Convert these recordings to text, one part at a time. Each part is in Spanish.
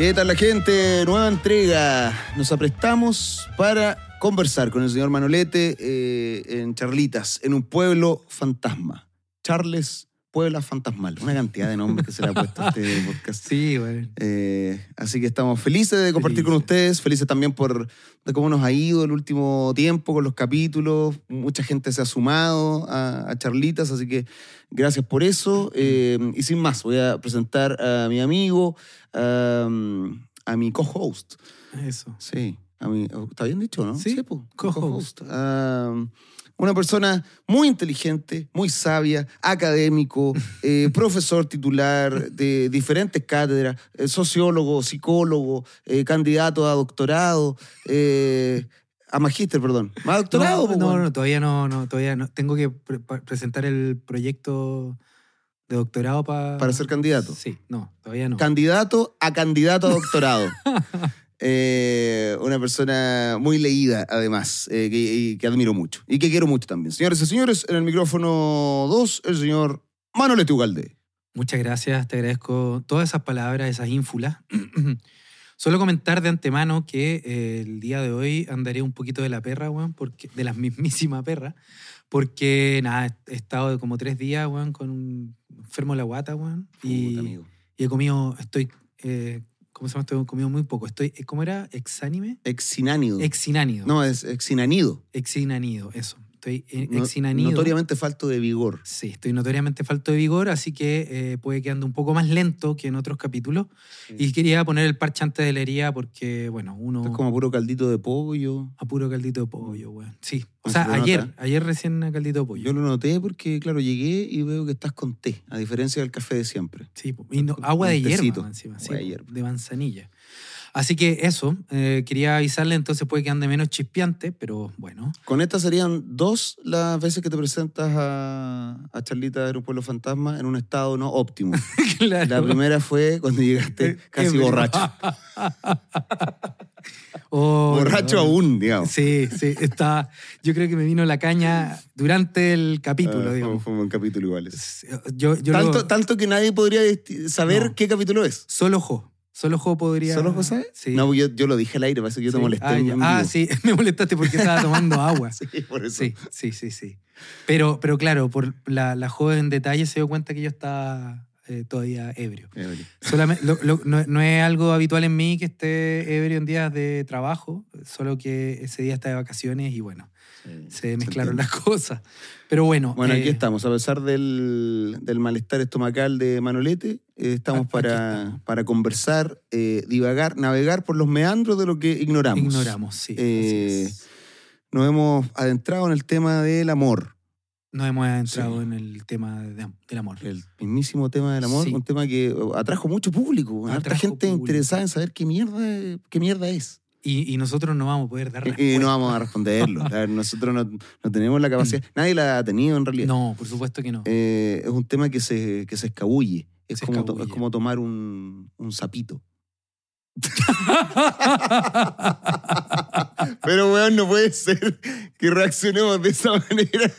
¿Qué tal la gente? Nueva entrega. Nos aprestamos para conversar con el señor Manolete eh, en Charlitas, en un pueblo fantasma. Charles Puebla Fantasmal. Una cantidad de nombres que se le ha puesto a este podcast. Sí, güey. Eh, así que estamos felices de compartir con ustedes, felices también por de cómo nos ha ido el último tiempo con los capítulos. Mucha gente se ha sumado a, a Charlitas, así que gracias por eso. Eh, y sin más, voy a presentar a mi amigo, a, a mi co-host. Eso. Sí, a mi, ¿está bien dicho, no? Sí, po, co-host. Una persona muy inteligente, muy sabia, académico, eh, profesor titular de diferentes cátedras, eh, sociólogo, psicólogo, eh, candidato a doctorado, a magíster, perdón. ¿Más doctorado? No, no, todavía no, no, todavía no. Tengo que pre- presentar el proyecto de doctorado para... Para ser candidato. Sí, no, todavía no. Candidato a candidato a doctorado. Eh, una persona muy leída, además, eh, que, y que admiro mucho y que quiero mucho también. Señores y señores, en el micrófono 2, el señor Manolete Ugalde. Muchas gracias, te agradezco todas esas palabras, esas ínfulas. Solo comentar de antemano que eh, el día de hoy andaré un poquito de la perra, weón, porque, de la mismísima perra, porque nada, he estado como tres días, weón, con un enfermo de la guata, weón, y, Puta, amigo. y he comido, estoy, eh, ¿cómo se llama? Estoy comido muy poco. Estoy, ¿cómo era? ¿Exánime? Exinánido. Exinánido. no, es exinanido. Exinanido, eso. Estoy eh, exinanido. notoriamente falto de vigor. Sí, estoy notoriamente falto de vigor, así que eh, puede que ande un poco más lento que en otros capítulos. Y quería poner el parche antes de la herida porque, bueno, uno... Es como puro caldito de pollo. A puro caldito de pollo, weón. Sí. O Ah, sea, se ayer, nota. ayer recién a caldito de pollo. Yo lo noté porque, claro, llegué y veo que estás con té, a diferencia del café de siempre. Sí, y no- agua de hierba encima, sí, Agua de hierba. de manzanilla. Así que eso, eh, quería avisarle, entonces puede que ande menos chispeante, pero bueno. Con estas serían dos las veces que te presentas a, a Charlita de un pueblo fantasma en un estado no óptimo. claro. La primera fue cuando llegaste casi Ebrio. borracho. Oh, borracho no. aún, digamos. Sí, sí, está. Yo creo que me vino la caña durante el capítulo, Ah, digamos. fue un buen capítulo igual. ese. Yo, yo Tanto, que nadie podría saber No. qué capítulo es. Solo Jo. Solo Jo podría. ¿Solo José? Sí. No, yo, yo lo dije al aire, parece que yo te Sí. molesté. Ah, en vivo. Ah, sí, me molestaste porque estaba tomando agua. Sí, por eso. Sí, sí, sí, sí. Pero, pero claro, por la, la joven detalle se dio cuenta que yo estaba eh, todavía ebrio. Ebrio. Solamente, lo- lo- no, no es algo habitual en mí que esté ebrio en días de trabajo, solo que ese día está de vacaciones y bueno, se mezclaron las cosas. Pero bueno. Bueno, aquí eh, estamos. A pesar del, del malestar estomacal de Manolete, eh, estamos Aquí para, estamos. para conversar, eh, divagar, navegar por los meandros de lo que ignoramos. Ignoramos, sí. Nos hemos adentrado en el tema del amor. Nos hemos entrado sí. en el tema de- del amor. El mismísimo tema del amor, Sí. un tema que atrajo mucho público. Harta Atrajo gente público. interesada en saber qué mierda, qué mierda es. Y, y nosotros no vamos a poder dar Y- Y respuesta. no vamos a responderlo. Nosotros no, no tenemos la capacidad. Nadie la ha tenido en realidad. No, por supuesto que no. Eh, es un tema que se, que se escabulle. Es, Se como, to- es escabulle. como tomar un, un sapito. Pero, weón, no puede ser que reaccionemos de esa manera.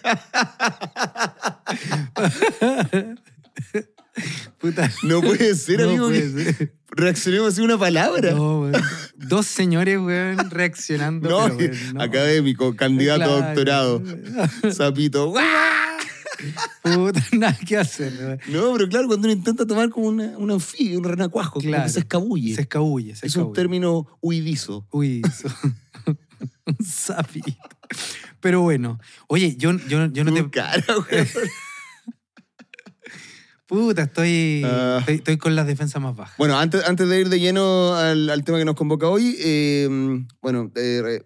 Puta. No puede ser, No amigo, puede que ser. Reaccionemos así una palabra. No, weón. Dos señores, weón, reaccionando. No, pero, weón, no. académico, candidato a doctorado, sapito. Puta, nada que hacer. weón. No, pero claro, cuando uno intenta tomar como una, un anfibio, un renacuajo, como Claro. que se escabulle. Se escabulle, se es un término huidizo. Eso. un sapito. Pero bueno, oye, yo, yo, yo no te. Tu cara, weón. Puta, estoy, Ah. estoy, estoy con las defensas más bajas. Bueno, antes, antes de ir de lleno al, al tema que nos convoca hoy, eh, bueno, eh,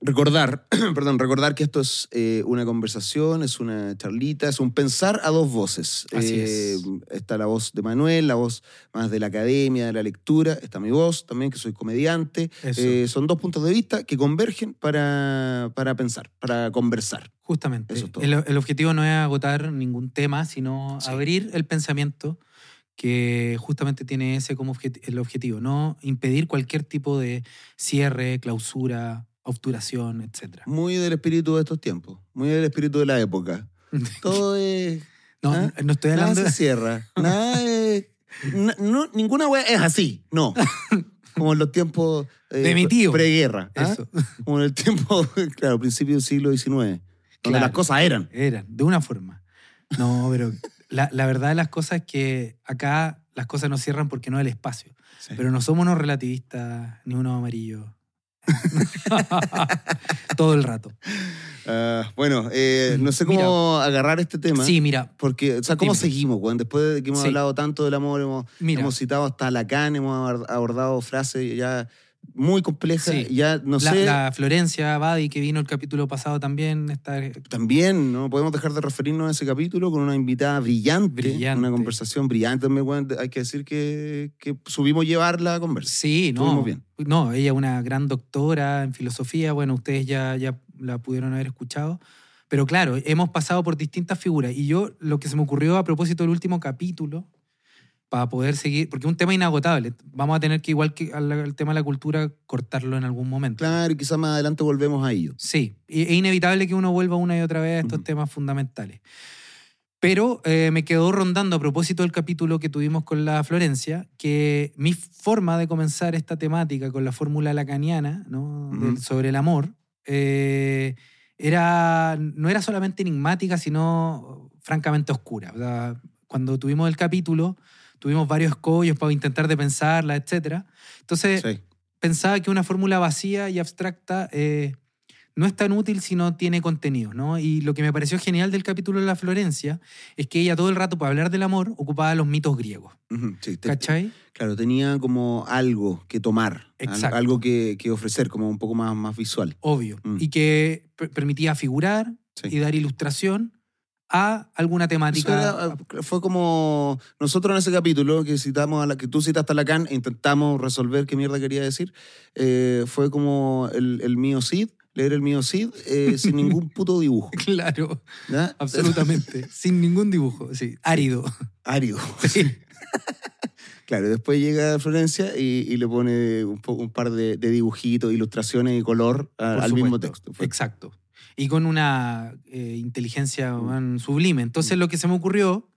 recordar, perdón, recordar que esto es eh, una conversación, es una charlita, es un pensar a dos voces. Así Eh, es. Está la voz de Manuel, la voz más de la academia, de la lectura, está mi voz también, que soy comediante. Eso. Eh, son dos puntos de vista que convergen para, para pensar, para conversar. Justamente. Eso es todo. El, el objetivo no es agotar ningún tema, sino Sí. abrir el pensamiento que justamente tiene ese como el objetivo, no impedir cualquier tipo de cierre, clausura, obturación, etc. Muy del espíritu de estos tiempos, muy del espíritu de la época. Todo es... No, ¿Ah? no estoy Nada hablando se de... cierra. Nada es, n- no, ninguna wea es así, no. Como en los tiempos eh, De mi tío. preguerra. ¿ah? Eso. Como en el tiempo, claro, principio del siglo XIX, donde Claro. las cosas eran. Eran, de una forma. No, pero la, la verdad de las cosas es que acá las cosas no cierran porque no hay el espacio. Sí. Pero no somos unos relativistas ni unos amarillos. Todo el rato. Ah, bueno, eh, no sé cómo Mira. agarrar este tema. Sí, mira, Porque, o sea, ¿cómo Dime. seguimos, weón? Después de que hemos Sí. hablado tanto del amor, hemos, hemos citado hasta Lacan, hemos abord- abordado frases ya muy complejas, Sí. ya no la, sé. la Florencia Badi, que vino el capítulo pasado también, está También no podemos dejar de referirnos a ese capítulo con una invitada brillante, Brillante. una conversación brillante. Hay que decir que, que subimos llevar la conversa. Sí, no. Estuvimos bien. No, ella es una gran doctora en filosofía. Bueno, ustedes ya, ya la pudieron haber escuchado. Pero claro, hemos pasado por distintas figuras. Y yo, lo que se me ocurrió a propósito del último capítulo, para poder seguir, porque es un tema inagotable. Vamos a tener que, igual que al, tema de la cultura, cortarlo en algún momento. Claro, y quizás más adelante volvemos a ello. Sí, y es inevitable que uno vuelva una y otra vez a estos Ujú. temas fundamentales. Pero eh, me quedó rondando a propósito del capítulo que tuvimos con la Florencia, que mi forma de comenzar esta temática con la fórmula lacaniana ¿no? Del- Ujú. sobre el amor eh, era, no era solamente enigmática, sino francamente oscura. O sea, cuando tuvimos el capítulo, tuvimos varios escollos para intentar de pensarla, etc. Entonces, Sí. pensaba que una fórmula vacía y abstracta eh, no es tan útil si no tiene contenido, ¿no? Y lo que me pareció genial del capítulo de la Florencia es que ella todo el rato para hablar del amor ocupaba los mitos griegos, Ujú, sí, te- ¿cachai? claro, tenía como algo que tomar, Exacto. algo que, que ofrecer, como un poco más, más visual. Obvio. Mm. Y que per- permitía figurar Sí. y dar ilustración a alguna temática. era- eh, fue como nosotros en ese capítulo que citamos a la que tú citaste a Lacan e intentamos resolver qué mierda quería decir eh, fue como el, el mío Cid leer el mío Cid eh, sin ningún puto dibujo Claro, ¿ya? absolutamente. sin ningún dibujo, sí. Árido. árido Sí. claro después llega Florencia y, y le pone un, po- un par de, de dibujitos ilustraciones y color a- al mismo texto Fue- Exacto. Y con una eh, inteligencia man, sublime. Entonces lo que se me ocurrió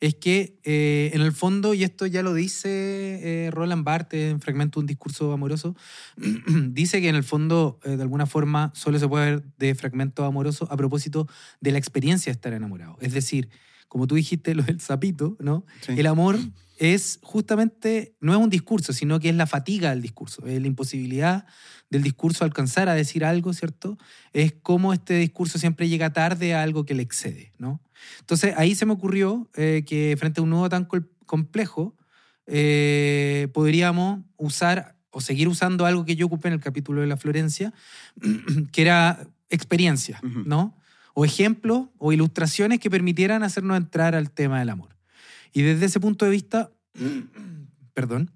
es que eh, en el fondo, y esto ya lo dice eh, Roland Barthes en Fragmento de un discurso amoroso, dice que en el fondo, eh, de alguna forma, solo se puede ver de fragmento amoroso a propósito de la experiencia de estar enamorado. Es decir, como tú dijiste, lo del sapito, ¿no? sí. El amor es justamente, no es un discurso, sino que es la fatiga del discurso, es la imposibilidad del discurso alcanzar a decir algo, ¿cierto? Es como este discurso siempre llega tarde a algo que le excede, ¿no? Entonces ahí se me ocurrió eh, que frente a un nudo tan complejo, eh, podríamos usar o seguir usando algo que yo ocupé en el capítulo de la Florencia, que era experiencia. ¿no? O ejemplos o ilustraciones que permitieran hacernos entrar al tema del amor. Y desde ese punto de vista, perdón,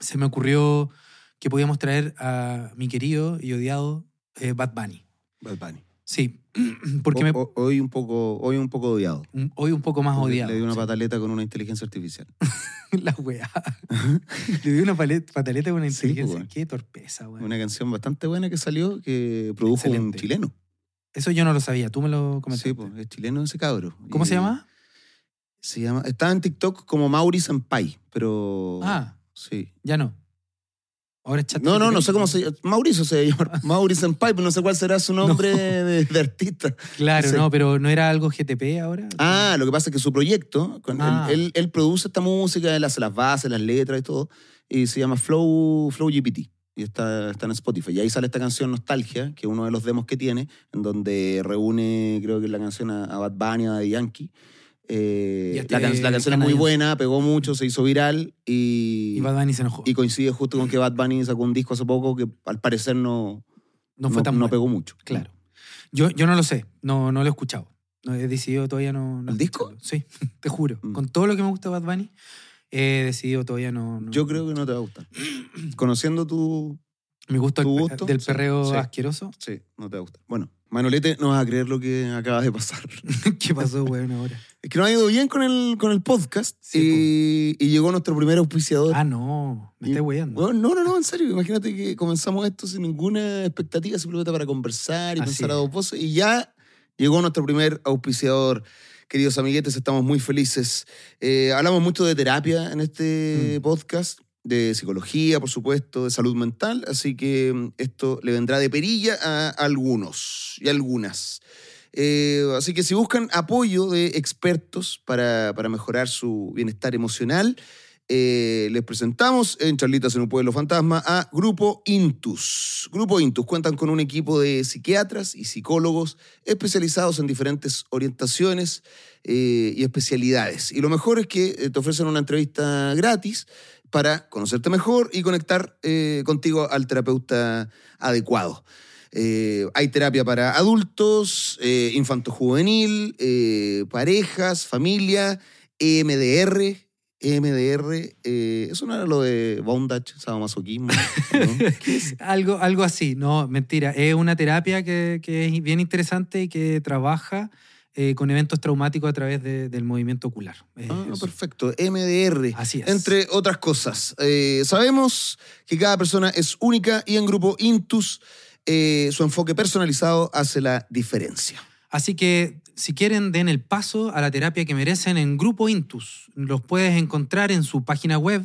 se me ocurrió que podíamos traer a mi querido y odiado eh, Bad Bunny. Bad Bunny. Sí, porque O- me, o- hoy un poco hoy un poco odiado un- hoy un poco más odiado. le di una sí. pataleta con una inteligencia artificial La weá. Le di una pataleta con una Sí, inteligencia. pues, Qué torpeza, weón. una canción bastante buena que salió que produjo un Excelente. chileno Eso yo no lo sabía, tú me lo comentaste. Sí, pues, es chileno ese cabro. ¿Cómo Y se llama? Se llama. Está en TikTok como Mauri Senpai, pero. Ah, Sí. ya no. Ahora es chat. No, no, no sé cómo se llama. Mauricio se llama. Mauri Senpai, pero no sé cuál será su nombre de, de artista. Claro, Sí. no, pero ¿no era algo GTP ahora? Ah, lo que pasa es que su proyecto, con- Ah. él, él- él produce esta música, él hace las bases, las letras y todo, y se llama Flow, Flow GPT. Y está, está en Spotify. Y ahí sale esta canción Nostalgia, que es uno de los demos que tiene, en donde reúne, creo que es la canción a, a Bad Bunny, a Yankee. Eh, la, can- la canción es muy buena, pegó mucho, se hizo viral y, Y Bad Bunny se enojó. y coincide justo con que Bad Bunny sacó un disco hace poco que al parecer no, no fue tan no bueno. pegó mucho. Claro. Yo, yo no lo sé, no, no lo he escuchado. No he decidido todavía no. no ¿El disco? Sí, te juro. Mm. Con todo lo que me gusta de Bad Bunny, he decidido todavía no. no- Yo creo que no te va a gustar. Conociendo tu, Mi gusto, ¿Tu gusto? del perreo sí. asqueroso. Sí, no te va a gustar. Bueno, Manolete, no vas a creer lo que acaba de pasar. ¿Qué pasó, weón, ahora? Es que nos ha ido bien con el, con el podcast Sí, y, y llegó nuestro primer auspiciador. Ah, no, me Y- estás weyando. Bueno, no, no, no, en serio. Imagínate que comenzamos esto sin ninguna expectativa, simplemente para conversar y Así pensar a dos voces y ya Llegó nuestro primer auspiciador. Queridos amiguetes, estamos muy felices. Eh, hablamos mucho de terapia en este Mm. podcast, de psicología, por supuesto, de salud mental, así que mm, esto le vendrá de perilla a algunos y algunas. Eh, así que si buscan apoyo de expertos para, para mejorar su bienestar emocional, eh, les presentamos en Charlitas en un Pueblo Fantasma a Grupo Intus. Grupo Intus cuentan con un equipo de psiquiatras y psicólogos especializados en diferentes orientaciones eh, y especialidades. Y lo mejor es que te ofrecen una entrevista gratis para conocerte mejor y conectar eh, contigo al terapeuta adecuado. Eh, hay terapia para adultos, eh, infanto-juvenil, eh, parejas, familia, EMDR. EMDR, eso no era lo de bondage, sadomasoquismo. Algo, algo así, no, mentira. Es una terapia que es bien interesante y que trabaja eh, con eventos traumáticos a través de- del movimiento ocular. Eh, Ah, perfecto, MDR. Así es. Entre otras cosas. Eh, sabemos que cada persona es única y en Grupo Intus eh, su enfoque personalizado hace la diferencia. Así que si quieren, den el paso a la terapia que merecen en Grupo Intus. Los puedes encontrar en su página web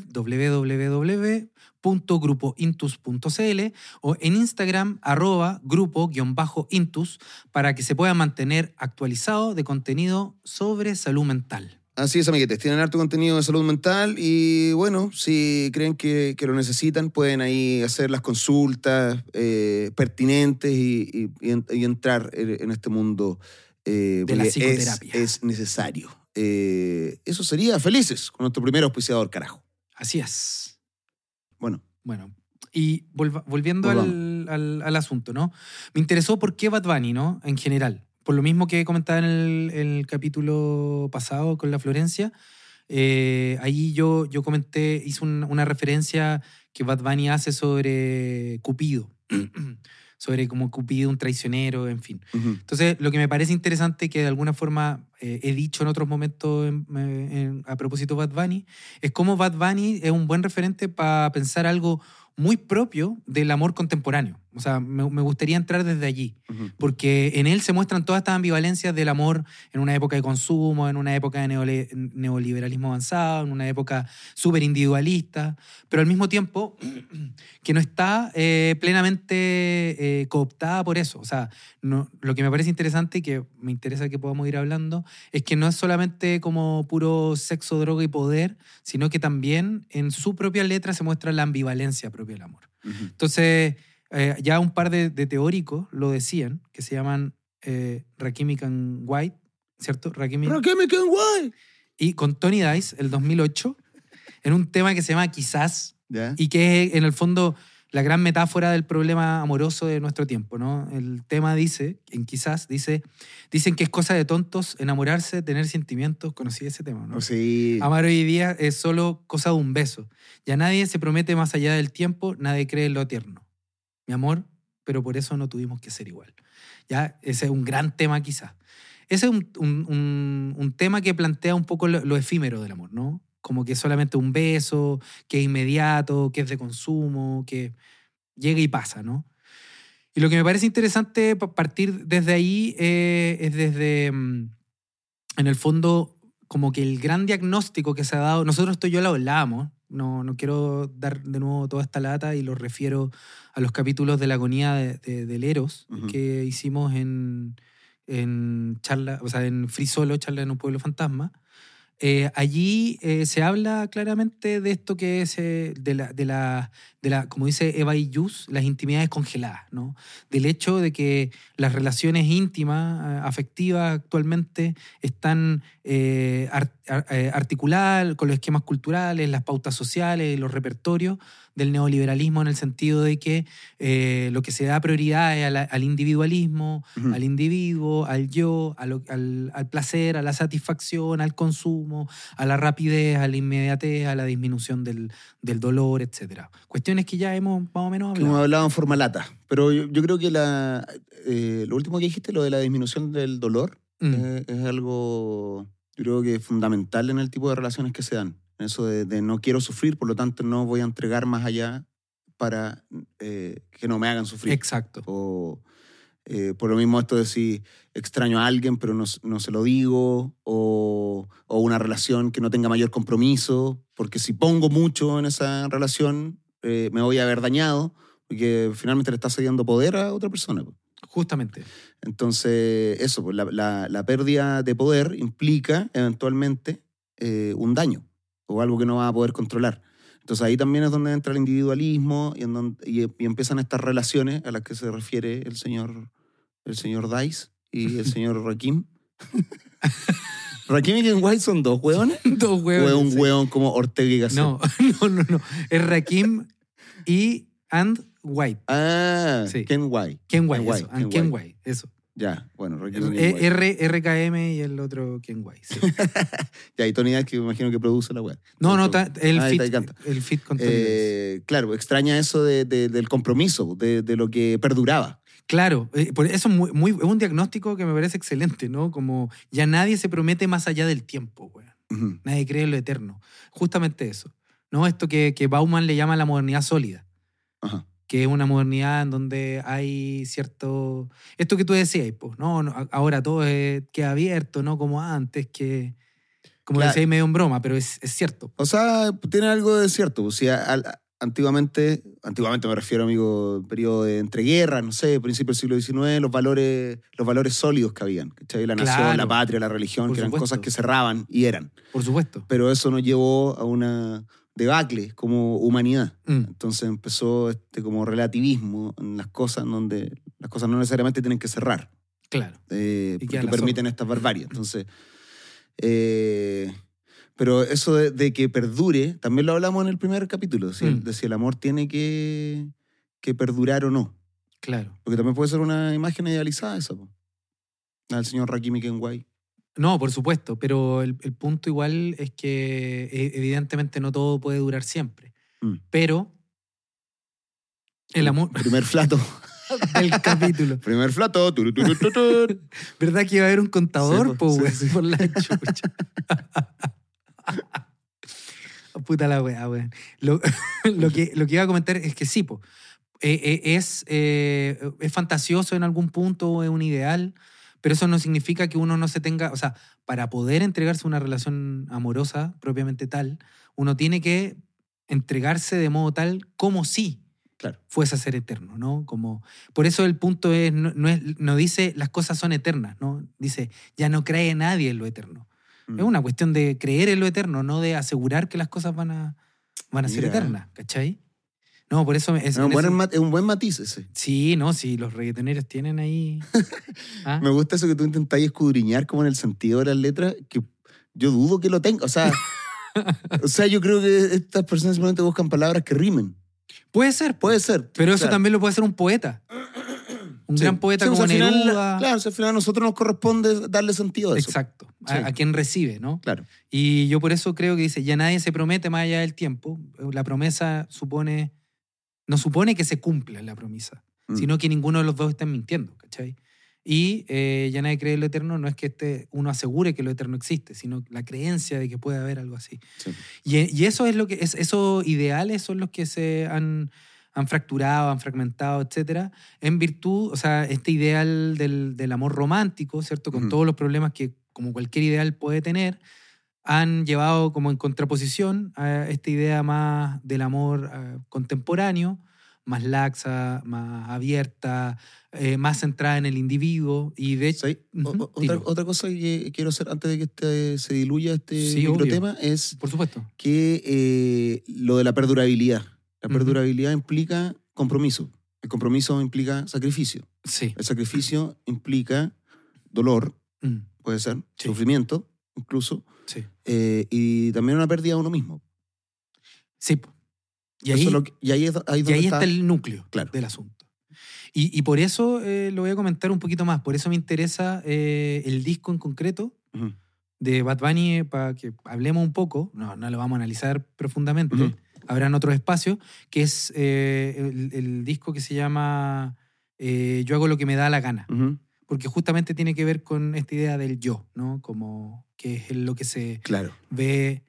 www.grupointus.cl o en Instagram arroba grupo-intus para que se puedan mantener actualizado de contenido sobre salud mental. Así es, amiguetes. Tienen harto contenido de salud mental y bueno, si creen que, que lo necesitan, pueden ahí hacer las consultas eh, pertinentes y, y- y en- y entrar en, este mundo. eh, De la es- psicoterapia. Es, necesario. Eh, eso sería felices con nuestro primer auspiciador, carajo. Así es. Bueno, Bueno, y volviendo al, al- al asunto, ¿no? Me interesó por qué Bad Bunny, ¿no? En general. Por lo mismo que comentaba en el, el capítulo pasado con la Florencia, eh, ahí yo, yo comenté, hice un- una referencia que Bad Bunny hace sobre Cupido, sobre como Cupido, un traicionero, en fin. ujú. Entonces, lo que me parece interesante, que de alguna forma eh, he dicho en otros momentos en- en- a propósito de Bad Bunny, es cómo Bad Bunny es un buen referente para pensar algo muy propio del amor contemporáneo. O sea, me, me gustaría entrar desde allí, porque en él se muestran todas estas ambivalencias del amor en una época de consumo, en una época de neole- neoliberalismo avanzado, en una época súper individualista, pero al mismo tiempo que no está eh, plenamente eh, cooptada por eso. O sea, no- lo que me parece interesante y que me interesa que podamos ir hablando es que no es solamente como puro sexo, droga y poder, sino que también en su propia letra se muestra la ambivalencia propia del amor. Entonces, eh, ya un par de, de teóricos lo decían, que se llaman eh, Rakimic and White, ¿cierto? Rakimic ¿Pero qué me quedan guay? y con Tony Dice, el 2008, en un tema que se llama Quizás, y que es en el fondo la gran metáfora del problema amoroso de nuestro tiempo, ¿no? El tema dice, en Quizás, dice, dicen que es cosa de tontos enamorarse, tener sentimientos, conocí ese tema, ¿no? Sí. Amar hoy día es solo cosa de un beso. Ya nadie se promete más allá del tiempo, nadie cree en lo eterno. Mi amor, pero por eso no tuvimos que ser igual. Ya, ese es un gran tema quizás. Ese es un, un- un- un tema que plantea un poco lo, lo efímero del amor, ¿no? Como que solamente un beso, que es inmediato, que es de consumo, que llega y pasa, ¿no? Y lo que me parece interesante pa- partir desde ahí eh, es desde, mm, en el fondo, como que el gran diagnóstico que se ha dado, nosotros esto yo lo hablábamos, no, no quiero dar de nuevo toda esta lata y lo refiero a los capítulos de la agonía de, de- del Eros Ujú. que hicimos en, en charla, o sea, en Free Solo, charla en un pueblo fantasma. Eh, allí eh, se habla claramente de esto que es eh, de, la, de, la, de la, como dice Eva y Yus, las intimidades congeladas, ¿no? Del hecho de que las relaciones íntimas, eh, afectivas actualmente están eh, ar- ar- eh, articuladas con los esquemas culturales, las pautas sociales, los repertorios del neoliberalismo en el sentido de que eh, lo que se da prioridad es al individualismo, al individuo, al yo, al, al placer, a la satisfacción, al consumo, a la rapidez, a la inmediatez, a la disminución del, del dolor, etc. Cuestiones que ya hemos más o menos que hemos hablado. hablado en forma lata. Pero yo, yo creo que la, eh, lo último que dijiste, lo de la disminución del dolor, Mm. eh, es algo, yo creo que es fundamental en el tipo de relaciones que se dan. Eso de, de no quiero sufrir, por lo tanto no voy a entregar más allá para eh, que no me hagan sufrir. Exacto. O, Eh, por lo mismo esto de si extraño a alguien pero no, no se lo digo, o, o una relación que no tenga mayor compromiso, porque si pongo mucho en esa relación eh, me voy a haber dañado, porque finalmente le está cediendo poder a otra persona. Justamente. Entonces, eso, pues, la, la- la pérdida de poder implica eventualmente eh, un daño o algo que no va a poder controlar. Entonces ahí también es donde entra el individualismo y, en donde- y- y empiezan estas relaciones a las que se refiere el señor, el señor Dice y el señor Rakim. Rakim y Ken White son dos hueones. Dos O huevos. es un hueón como Ortega y Gasset. No, no, no, no. Es Rakim y and White. Ah, Sí. Ken White. Ken White, Ken eso. White, and Ken Ken White. White, eso. Ya, bueno, White. R, RKM y el otro Ken White. sí. Ya, y Tony Dice que me imagino que produce la web. No, no, ta- el, Ah, fit, el fit con Tony. Eh, claro, extraña eso de- de- del compromiso, de, de lo que perduraba. Claro, eh, por eso es, muy, muy- es un diagnóstico que me parece excelente, ¿no? Como ya nadie se promete más allá del tiempo, güey. Ujú. Nadie cree en lo eterno. Justamente eso. ¿No? Esto que, que Bauman le llama la modernidad sólida. Ajá. Que es una modernidad en donde hay cierto... Esto que tú decías, pues, no, ahora todo es- queda abierto, no como antes, que... Como Claro. decías medio en broma, pero es, es cierto. O sea, tiene algo de cierto. O sea, al- antiguamente, antiguamente me refiero, amigo, periodo de entreguerras, no sé, principio del siglo XIX, los valores, los valores sólidos que habían. ¿cachai? La nación, la patria, la religión, Por que eran supuesto. cosas que cerraban y eran. Por supuesto. Pero eso nos llevó a una debacle como humanidad. Mm, Entonces empezó este como relativismo en las cosas, en donde las cosas no necesariamente tienen que cerrar. claro. eh, porque permiten estas barbarias. Entonces, eh, pero eso de, de que perdure, también lo hablamos en el primer capítulo, ¿sí? Mm. de si el amor tiene que, que perdurar o no. Claro. Porque también puede ser una imagen idealizada esa, po. Del señor Rakimi Kenway. No, por supuesto, pero el, el punto igual es que eh, evidentemente no todo puede durar siempre. Mm. Pero el amor Primer flato. del capítulo. primer flato. turu, turu, turu, turu. ¿Verdad que iba a haber un contador? Sí, po, sí, por la chucha. Puta la wea, weón. Lo, lo que, lo que iba a comentar es que sí, po. Eh, eh, es, eh, es fantasioso en algún punto, es un ideal, pero eso no significa que uno no se tenga, o sea, para poder entregarse a una relación amorosa propiamente tal, uno tiene que entregarse de modo tal como si Claro. fuese a ser eterno, ¿no? Como, por eso el punto es no, no es, no dice las cosas son eternas, ¿no? Dice, ya no cree nadie en lo eterno. Mm. Es una cuestión de creer en lo eterno, no de asegurar que las cosas van a, van a ser eternas, ¿cachai? No, por eso... Es, un, en buen, es un buen matiz ese. Sí, no, sí, los reggaetoneros tienen ahí... ¿Ah? Me gusta eso que tú intentás escudriñar como en el sentido de las letras, que yo dudo que lo tenga. O sea, o sea, yo creo que estas personas simplemente buscan palabras que rimen. Puede ser, Puede ser. pero eso claro. también lo puede hacer un poeta. Un Sí. gran poeta Sí, o sea, como final. Claro, o sea, al final a nosotros nos corresponde darle sentido a eso. Exacto, a, a quien recibe, ¿no? Claro. Y yo por eso creo que dice, ya nadie se promete más allá del tiempo. La promesa supone, no supone que se cumpla la promesa, Mm. sino que ninguno de los dos estén mintiendo, ¿cachai? Y eh, ya nadie cree en lo eterno, no es que este, uno asegure que lo eterno existe, sino la creencia de que puede haber algo así. Sí. Y, y eso es lo que, es, esos ideales son los que se han, han fracturado, han fragmentado, etcétera, en virtud, o sea, este ideal del, del amor romántico, ¿cierto? Con todos los problemas que, como cualquier ideal puede tener, han llevado como en contraposición a esta idea más del amor eh, contemporáneo, más laxa, más abierta, eh, más centrada en el individuo. Y de hecho, o- otra, otra cosa que quiero hacer antes de que este, se diluya este Sí, obvio. microtema es por supuesto. que eh, lo de la perdurabilidad. La perdurabilidad implica compromiso. El compromiso implica sacrificio. Sí. El sacrificio implica dolor, Mm, puede ser, Sí. sufrimiento incluso, sí. Eh, y también una pérdida de uno mismo. Sí. Y ahí, es lo que- y ahí, es do- ahí y donde ahí está, está el núcleo Claro. del asunto. Y, y por eso eh, lo voy a comentar un poquito más. Por eso me interesa eh, el disco en concreto de Bad Bunny para que hablemos un poco. No, no lo vamos a analizar profundamente. Ujú. Habrán otros espacios, que es el, el disco que se llama Yo hago lo que me da la gana. Porque justamente tiene que ver con esta idea del yo, ¿no? Como que es lo que se Claro. ve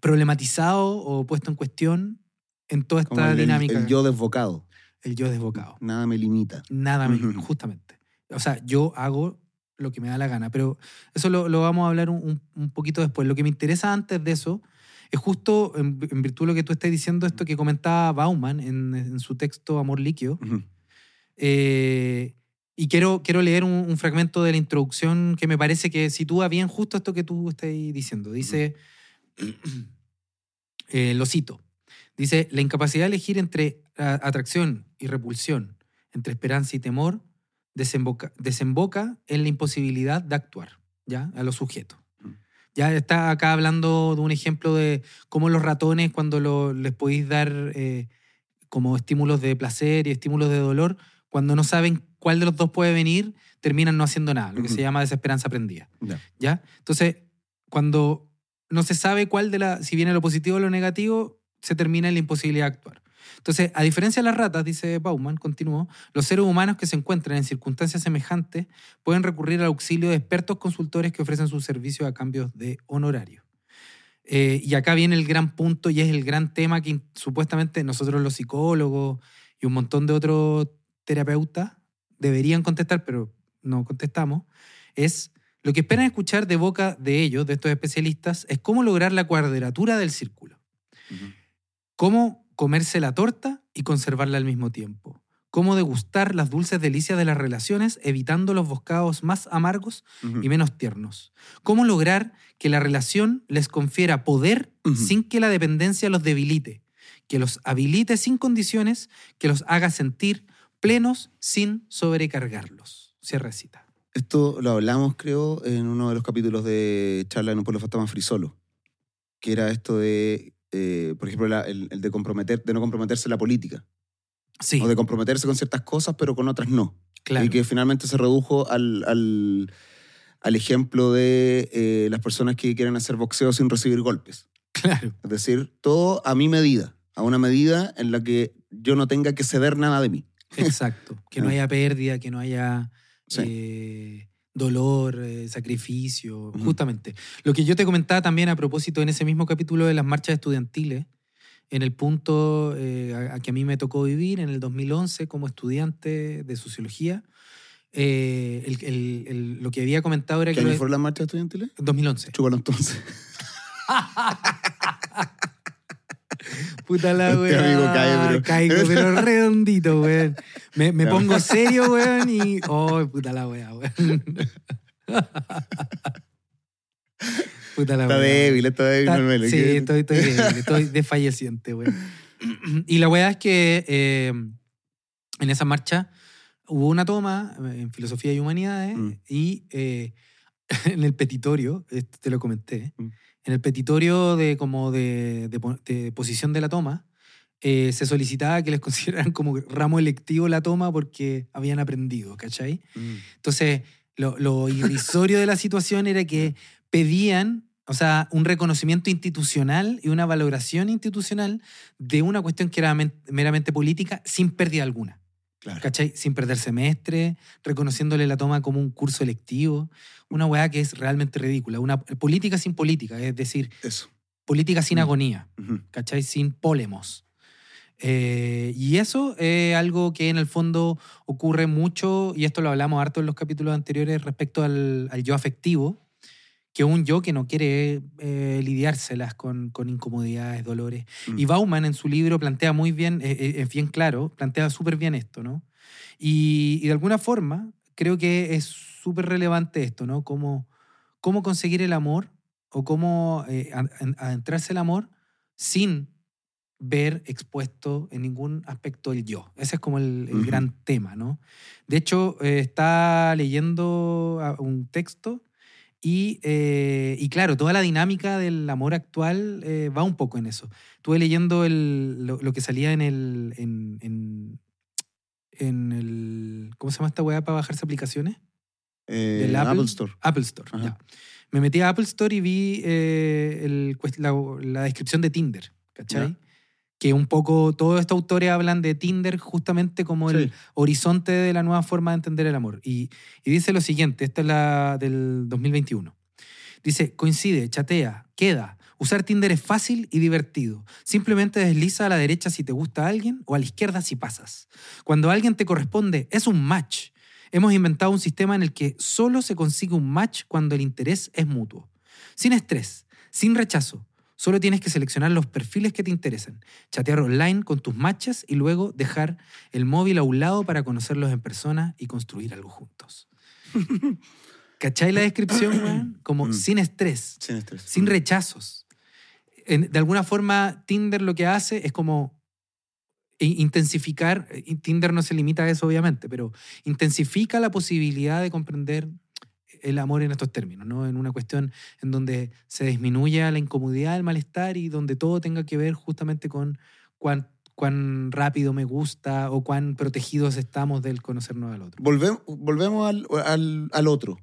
problematizado o puesto en cuestión en toda esta el- dinámica. el yo desbocado. el yo desbocado. Nada me limita. Nada, me- Ujú. justamente. O sea, yo hago lo que me da la gana, pero eso lo, lo vamos a hablar un, un- poquito después. Lo que me interesa antes de eso es justo en, en virtud de lo que tú estás diciendo, esto que comentaba Bauman en, en su texto Amor Líquido. Eh, y quiero, quiero leer un, un fragmento de la introducción que me parece que sitúa bien justo esto que tú estás diciendo. Dice, eh, lo cito, dice, la incapacidad de elegir entre atracción y repulsión, entre esperanza y temor, desemboca, desemboca en la imposibilidad de actuar, ¿ya? A los sujetos. Mm. Ya está acá hablando de un ejemplo de cómo los ratones, cuando lo- les podéis dar eh, como estímulos de placer y estímulos de dolor, cuando no saben cuál de los dos puede venir, terminan no haciendo nada, lo que se llama desesperanza aprendida. Ya. ¿Ya? Entonces, cuando no se sabe cuál de la, si viene lo positivo o lo negativo, se termina en la imposibilidad de actuar. Entonces, a diferencia de las ratas, dice Bauman, continuó, los seres humanos que se encuentran en circunstancias semejantes pueden recurrir al auxilio de expertos consultores que ofrecen sus servicios a cambio de honorario. Eh, y acá viene el gran punto y es el gran tema que supuestamente nosotros los psicólogos y un montón de otros terapeutas deberían contestar, pero no contestamos, es lo que esperan escuchar de boca de ellos, de estos especialistas, es cómo lograr la cuadratura del círculo. Cómo comerse la torta y conservarla al mismo tiempo. Cómo degustar las dulces delicias de las relaciones evitando los boscados más amargos y menos tiernos. Cómo lograr que la relación les confiera poder sin que la dependencia los debilite, que los habilite sin condiciones, que los haga sentir plenos sin sobrecargarlos. Cierra cita. Esto lo hablamos, creo, en uno de los capítulos de Charla en un pueblo fantasma Frisolo, que era esto de, eh, por ejemplo, la- el, el de, comprometer, de no comprometerse en la política, Sí, o de comprometerse con ciertas cosas, pero con otras no. claro. Y que finalmente se redujo al, al, al ejemplo de eh, las personas que quieren hacer boxeo sin recibir golpes. Claro. Es decir, todo a mi medida, a una medida en la que yo no tenga que ceder nada de mí. Exacto. Que no haya pérdida, que no haya Sí. eh, dolor, eh, sacrificio, Ujú. justamente. Lo que yo te comentaba también a propósito en ese mismo capítulo de las marchas estudiantiles, en el punto eh, a, a que a mí me tocó vivir en el 2011 como estudiante de sociología, eh, el- el- el- lo que había comentado era ¿Qué que... año lo- fueron las marchas estudiantiles? 2011. Chúpalo entonces. Puta la Este weá. amigo cae, pero- Caigo, pero redondito, weón. Me, me pongo serio, weón, y. Oh, puta la weá, weón. puta la Está weá. débil, está débil, Está- Manuel. sí, ¿qué? estoy, estoy débil, estoy desfalleciente, weón. Y la weá es que eh, en esa marcha hubo una toma eh, en filosofía y humanidades Mm. y eh, en el petitorio, esto te lo comenté, Mm. En el petitorio de, como de, de po- de posición de la toma, eh, se solicitaba que les consideraran como ramo electivo la toma porque habían aprendido, ¿cachai? Mm. Entonces, lo, lo irrisorio de la situación era que pedían, o sea, un reconocimiento institucional y una valoración institucional de una cuestión que era men- meramente política sin pérdida alguna. Claro. ¿Cachai? Sin perder semestre, reconociéndole la toma como un curso electivo. Una weá que es realmente ridícula. Una política sin política, es decir, Eso. política sin Mm. agonía. Ujú. ¿cachai? Sin polemos. Eh, y eso es algo que en el fondo ocurre mucho, y esto lo hablamos harto en los capítulos anteriores respecto al, al yo afectivo, que un yo que no quiere eh, lidiárselas con, con incomodidades, dolores. Mm. Y Bauman en su libro plantea muy bien, eh, eh, es bien claro, plantea súper bien esto, ¿no? Y, y de alguna forma creo que es súper relevante esto, ¿no? Cómo, cómo conseguir el amor o cómo adentrarse el amor sin ver expuesto en ningún aspecto el yo. Ese es como el, gran tema, ¿no? De hecho, eh, está leyendo ah, un texto y, eh, y claro, toda la dinámica del amor actual eh, va un poco en eso. Estuve leyendo el- lo, lo que salía en el... En, en, en el ¿Cómo se llama esta weá para bajarse aplicaciones? Eh, Del Apple. Apple Store. Apple Store, ya. Me metí a Apple Store y vi el la, la descripción de Tinder, ¿cachai? Ya. Que un poco, todos estos autores hablan de Tinder justamente como el horizonte de la nueva forma de entender el amor. Y, y dice lo siguiente, esta es la del 2021. Dice, coincide, chatea, queda Usar Tinder es fácil y divertido. Simplemente desliza a la derecha si te gusta alguien o a la izquierda si pasas. Cuando alguien te corresponde, es un match. Hemos inventado un sistema en el que solo se consigue un match cuando el interés es mutuo. Sin estrés, sin rechazo. Solo tienes que seleccionar los perfiles que te interesan, chatear online con tus matches y luego dejar el móvil a un lado para conocerlos en persona y construir algo juntos. ¿Cachai la descripción, weón? Como Mm. sin estrés, Sin estrés. sin rechazos. En- de alguna forma, Tinder lo que hace es como intensificar, y Tinder no se limita a eso obviamente, pero intensifica la posibilidad de comprender el amor en estos términos, ¿no? En una cuestión en donde se disminuya la incomodidad, el malestar y donde todo tenga que ver justamente con cuán, cuán rápido me gusta o cuán protegidos estamos del conocernos al otro. Volvemos, volvemos al, al, al otro.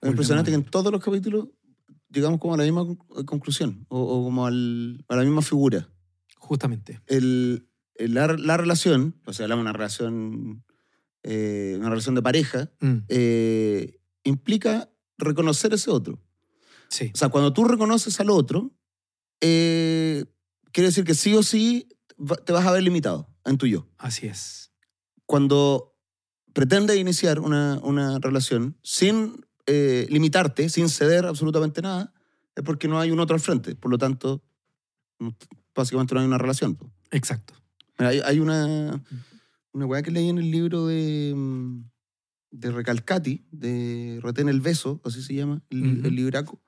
Es impresionante que en todos los capítulos llegamos como a la misma con- conclusión o, o como al- a la misma figura. Justamente. El, el- la, la relación, o sea, hablamos de una relación, eh, una relación de pareja, Mm, eh, implica reconocer ese otro. sí, O sea, cuando tú reconoces al otro, eh, quiere decir que sí o sí te vas a ver limitado en tu yo. así es. Cuando pretendes iniciar una, una relación sin eh, limitarte, sin ceder absolutamente nada, es porque no hay un otro al frente. Por lo tanto, básicamente no hay una relación. Exacto. Mira, Hay, hay una, una weá que leí en el libro de, mm, de Recalcati, de Retén el Beso, así se llama, el, li- Ujú. el libraco,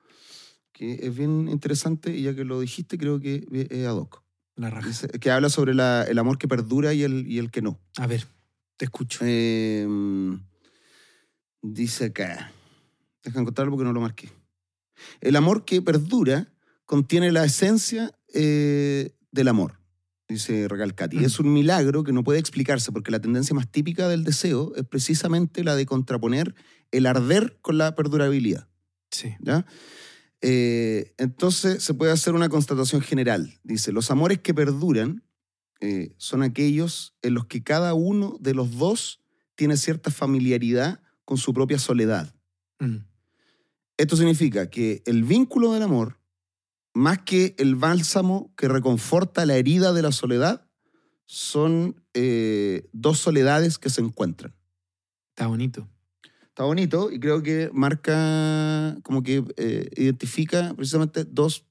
que es bien interesante y ya que lo dijiste, creo que es ad hoc. La raja. Dice- Que habla sobre la- el amor que perdura y el, y el que no. A ver, te escucho. Eh, dice acá, deja encontrarlo porque no lo marqué. El amor que perdura contiene la esencia eh, del amor, dice Recalcati. Mm. Es un milagro que no puede explicarse porque la tendencia más típica del deseo es precisamente la de contraponer el arder con la perdurabilidad. Sí. ¿ya? Eh, entonces se puede hacer una constatación general. Dice, los amores que perduran eh, son aquellos en los que cada uno de los dos tiene cierta familiaridad con su propia soledad. Mm, Esto significa que el vínculo del amor, más que el bálsamo que reconforta la herida de la soledad, son eh, dos soledades que se encuentran. Está bonito. Está bonito y creo que marca, como que eh, identifica precisamente dos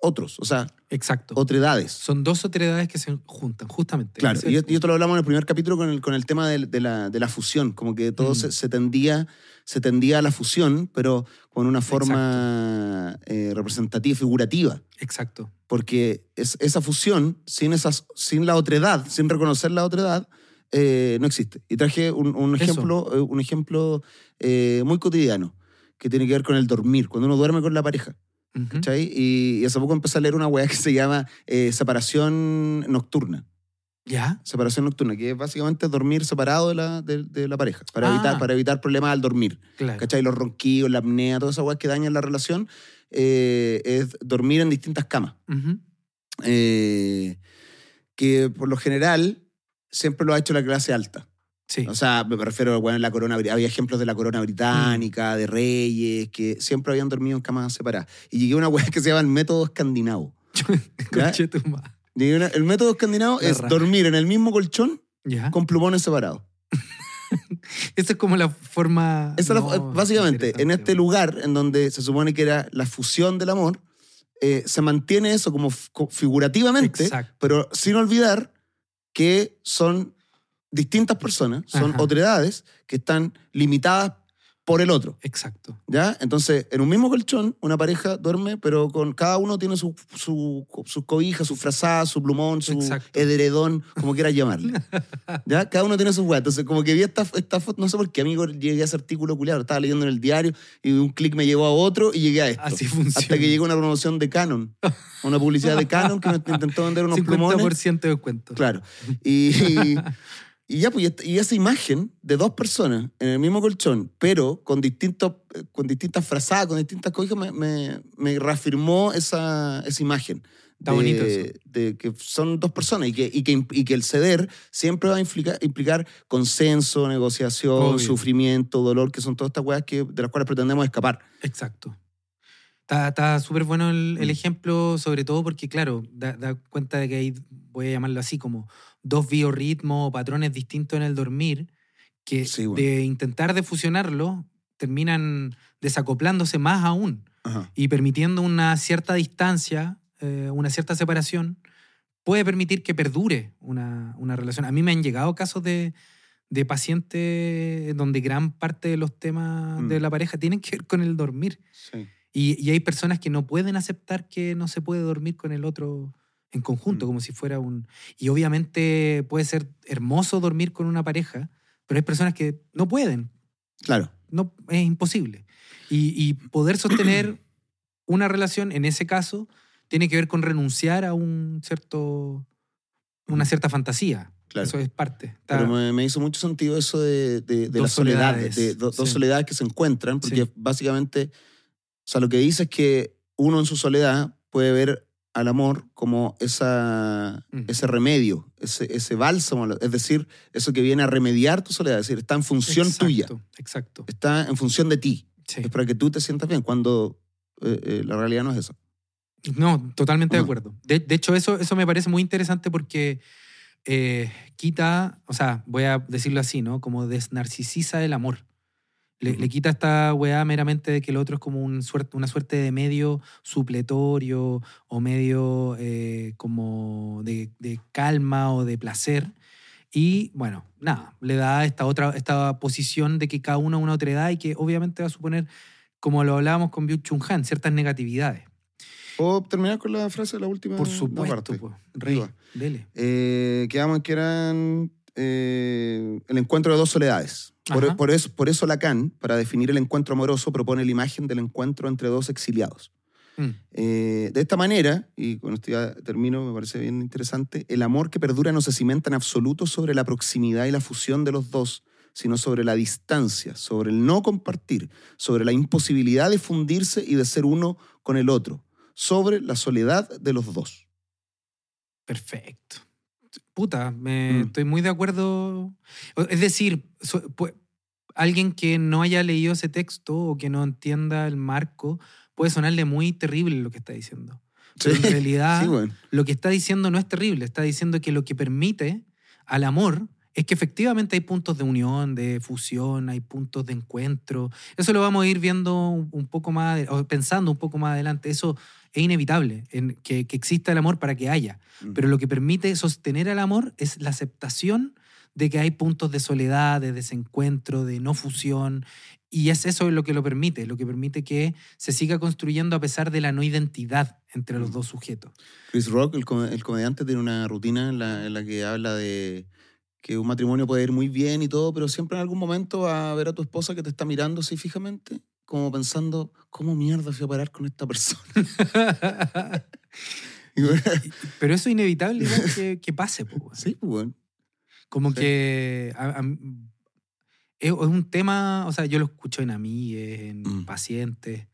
otros, o sea, Exacto. otredades. Son dos otredades que se juntan, justamente. Claro, y, y esto lo hablamos en el primer capítulo con el, con el tema de, de la, de la fusión, como que todo Mm. se, se tendía, se tendía a la fusión, pero con una forma eh, representativa y figurativa. Exacto. Porque es, esa fusión, sin, esas, sin la otredad, sin reconocer la otredad, eh, no existe. Y traje un, un ejemplo, eh, un ejemplo eh, muy cotidiano, que tiene que ver con el dormir, cuando uno duerme con la pareja. Ujú. ¿cachai? Y, y hace poco empecé a leer una weá que se llama eh, separación nocturna. ¿Ya? Separación nocturna, que es básicamente dormir separado de la, de, de la pareja, para, Ah. evitar, para evitar problemas al dormir. Claro. ¿Cachai? Los ronquidos, la apnea, todas esas weas que dañan la relación, eh, es dormir en distintas camas. Ujú. Eh, que por lo general siempre lo ha hecho la clase alta. Sí. O sea, me refiero, bueno, en la corona, había ejemplos de la corona británica, de reyes, que siempre habían dormido en camas separadas. Y llegué a una wea que se llama el método escandinavo. el método escandinavo La es raja. dormir en el mismo colchón ¿Ya? con plumones separados. Esa es como la forma. Esa es la- básicamente, en este lugar en donde se supone que era la fusión del amor, eh, se mantiene eso como figurativamente, Exacto. pero sin olvidar que son distintas personas, son Ajá. otredades que están limitadas por el otro. Exacto. ¿Ya? Entonces, en un mismo colchón, una pareja duerme, pero con cada uno tiene su, su, sus cobijas, su frazada, su plumón, su Exacto. edredón, como quieras llamarle. ¿Ya? Cada uno tiene sus weas. Entonces, como que vi esta, esta foto, no sé por qué, amigo, llegué a ese artículo culiado, estaba leyendo en el diario y un clic me llevó a otro y llegué a esto. Así funciona. Hasta que llegó una promoción de Canon, una publicidad de Canon que me intentó vender unos 50% plumones. de descuento. Claro. Y, y, y ya, pues, y esa imagen de dos personas en el mismo colchón, pero con, distintos, eh, con distintas frazadas, con distintas cosas, me, me, me reafirmó esa, esa imagen. Está de, bonito eso. de que son dos personas y que, y que, y que el ceder siempre va a implicar, implicar consenso, negociación, Obvio. sufrimiento, dolor, que son todas estas weas que, de las cuales pretendemos escapar. Exacto. Está, súper bueno el, el Mm. ejemplo, sobre todo porque, claro, da, da cuenta de que hay, voy a llamarlo así, como dos biorritmos o patrones distintos en el dormir, que Sí, bueno. de intentar de fusionarlo terminan desacoplándose más aún Ajá. y permitiendo una cierta distancia, eh, una cierta separación, puede permitir que perdure una, una relación. A mí me han llegado casos de, de pacientes donde gran parte de los temas Mm. de la pareja tienen que ver con el dormir. Sí. Y, y hay personas que no pueden aceptar que no se puede dormir con el otro en conjunto, Mm. como si fuera un... Y obviamente puede ser hermoso dormir con una pareja, pero hay personas que no pueden, Claro. no, es imposible. Y, y poder sostener una relación, en ese caso, tiene que ver con renunciar a un cierto, una cierta fantasía. Claro. Eso es parte. Está- Pero me, me hizo mucho sentido eso de, de- de la Dos soledad, soledades, de do- dos soledades que se encuentran, porque Sí. básicamente, o sea, lo que dice es que uno en su soledad puede ver al amor como esa, Mm. ese remedio, ese, ese bálsamo, es decir, eso que viene a remediar tu soledad, es decir, está en función exacto, tuya, Exacto. está en función de ti, Sí. es para que tú te sientas bien, cuando eh, eh, la realidad no es eso. No, totalmente de acuerdo. De, de hecho, eso, eso me parece muy interesante porque eh, quita, o sea, voy a decirlo así, ¿no? Como desnarcisiza el amor. Le, Ujú. le quita esta weá meramente de que el otro es como un suerte, una suerte de medio supletorio o medio eh, como de, de calma o de placer. Y bueno, nada, le da esta otra esta posición de que cada uno una otra edad y que obviamente va a suponer, como lo hablábamos con Byung Chun Han, ciertas negatividades. ¿Puedo terminar con la frase de la última Por supuesto, parte? pues. Rey, dele. Eh, quedamos que eran eh, el encuentro de dos soledades. Por, eso, por eso Lacan, para definir el encuentro amoroso, propone la imagen del encuentro entre dos exiliados. Mm, Eh, de esta manera, y con esto ya termino, me parece bien interesante, el amor que perdura no se cimenta en absoluto sobre la proximidad y la fusión de los dos, sino sobre la distancia, sobre el no compartir, sobre la imposibilidad de fundirse y de ser uno con el otro, sobre la soledad de los dos. perfecto. Puta, me, Mm. estoy muy de acuerdo. Es decir, so- pu- alguien que no haya leído ese texto o que no entienda el marco puede sonarle muy terrible lo que está diciendo. Pero en realidad, Sí, bueno. lo que está diciendo no es terrible. Está diciendo que lo que permite al amor es que efectivamente hay puntos de unión, de fusión, hay puntos de encuentro. Eso lo vamos a ir viendo un poco más, o pensando un poco más adelante. Eso es inevitable, en que, que exista el amor para que haya. Mm. Pero lo que permite sostener al amor es la aceptación de que hay puntos de soledad, de desencuentro, de no fusión. Y es eso lo que lo permite, lo que permite que se siga construyendo a pesar de la no identidad entre los Mm. dos sujetos. Chris Rock, el, com- el comediante, tiene una rutina en la, en la que habla de que un matrimonio puede ir muy bien y todo, pero siempre en algún momento va a ver a tu esposa que te está mirando así fijamente, como pensando, ¿cómo mierda fui a parar con esta persona? Pero eso es inevitable igual que, que pase. sí, pues bueno. Como Sí. que a- a- es, un tema, o sea, yo lo escucho en amigues, en Mm. pacientes.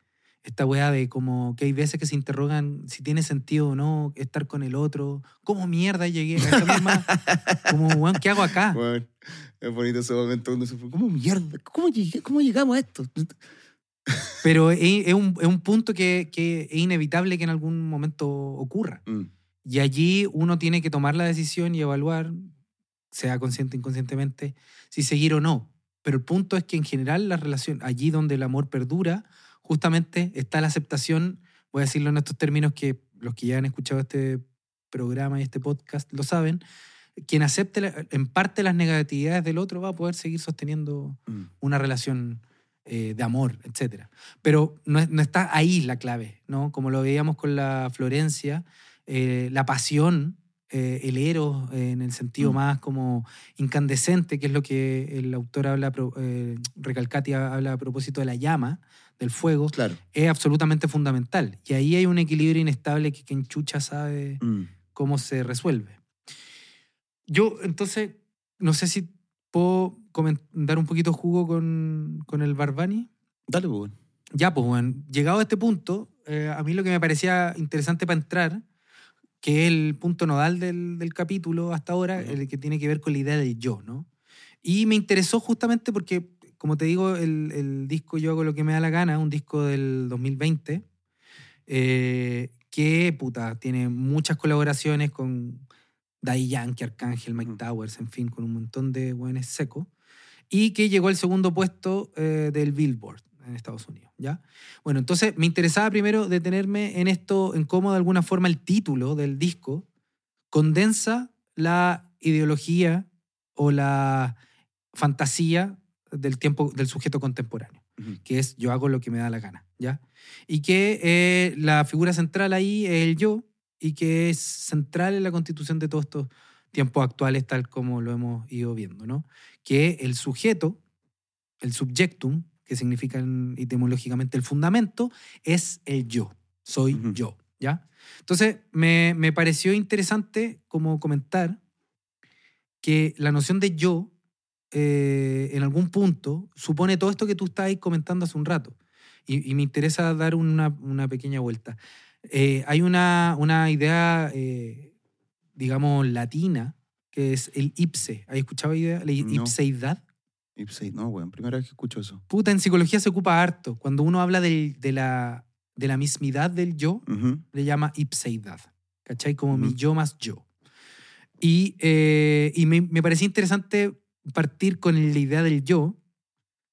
Esta weá de como que hay veces que se interrogan si tiene sentido o no estar con el otro. ¿Cómo mierda llegué a misma? Como, weón, ¿qué hago acá? Bueno, es bonito ese momento donde se fue, ¿cómo mierda? ¿Cómo, llegué- cómo llegamos a esto? Pero es, es un, es un punto que, que es inevitable que en algún momento ocurra. Mm, Y allí uno tiene que tomar la decisión y evaluar, sea consciente o inconscientemente, si seguir o no. Pero el punto es que en general la relación, allí donde el amor perdura, justamente está la aceptación, voy a decirlo en estos términos que los que ya han escuchado este programa y este podcast lo saben, quien acepte en parte las negatividades del otro va a poder seguir sosteniendo mm. una relación eh, de amor, etc. Pero no, es- no está ahí la clave, ¿no? Como lo veíamos con la Florencia, eh, la pasión, eh, el eros, en el sentido Mm. más como incandescente, que es lo que el autor habla, Recalcati habla a propósito de la llama, del fuego, Claro. es absolutamente fundamental. Y ahí hay un equilibrio inestable que quien chucha sabe Mm. cómo se resuelve. Yo, entonces, no sé si puedo dar un poquito jugo con, con el Barbani. Dale, pues bueno. Ya, pues, bueno, llegado a este punto, eh, a mí lo que me parecía interesante para entrar, que es el punto nodal del, del capítulo hasta ahora, el que tiene que ver con la idea del yo, ¿no? Y me interesó justamente porque, como te digo, el, el disco Yo hago lo que me da la gana, un disco del 2020, eh, que, puta, tiene muchas colaboraciones con Daddy Yankee, Arcángel, Mike Ujú. Towers, en fin, con un montón de buenos secos, y que llegó al segundo puesto eh, del Billboard en Estados Unidos, ¿ya? Bueno, entonces me interesaba primero detenerme en esto, en cómo de alguna forma el título del disco condensa la ideología o la fantasía del tiempo del sujeto contemporáneo, que es yo hago lo que me da la gana, ¿ya? Y que eh, la figura central ahí es el yo y que es central en la constitución de todos estos tiempos actuales tal como lo hemos ido viendo, ¿no? Que el sujeto, el subjectum, que significa en- etimológicamente el fundamento, es el yo, soy yo, ¿ya? Entonces, me, me pareció interesante como comentar que la noción de yo, eh, en algún punto, supone todo esto que tú estabas comentando hace un rato. Y, y me interesa dar una, una pequeña vuelta. Eh, hay una, una idea, eh, digamos, latina, que es el ipse. ¿Has escuchado la idea? La No. ipseidad. Ipsei, no, weón. Primera vez que escucho eso. Puta, en psicología se ocupa harto. Cuando uno habla del- de, la, de la mismidad del yo, Ujú. le llama ipseidad. ¿Cachai? Como mi Ujú. yo más yo. Y, eh, y me, me parecía interesante partir con la idea del yo,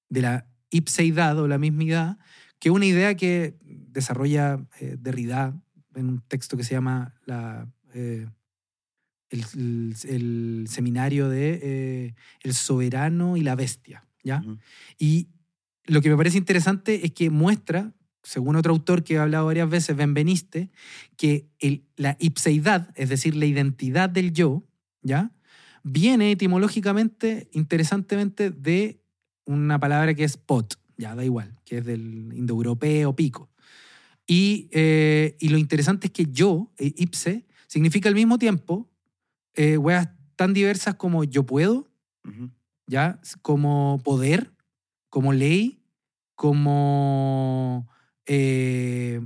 de la ipseidad o la mismidad, que es una idea que desarrolla eh, Derrida en un texto que se llama la, eh, el, el- el seminario de eh, El soberano y la bestia. ¿ya? Y lo que me parece interesante es que muestra, según otro autor que he hablado varias veces, Benveniste, que el- la ipseidad, es decir, la identidad del yo, ¿ya? viene etimológicamente, interesantemente, de una palabra que es pot, ya da igual, que es del indoeuropeo pico. Y, eh, y lo interesante es que yo, eh, ipse, significa al mismo tiempo eh, weas tan diversas como yo puedo, Ujú. ¿ya? Como poder, como ley, como... eh,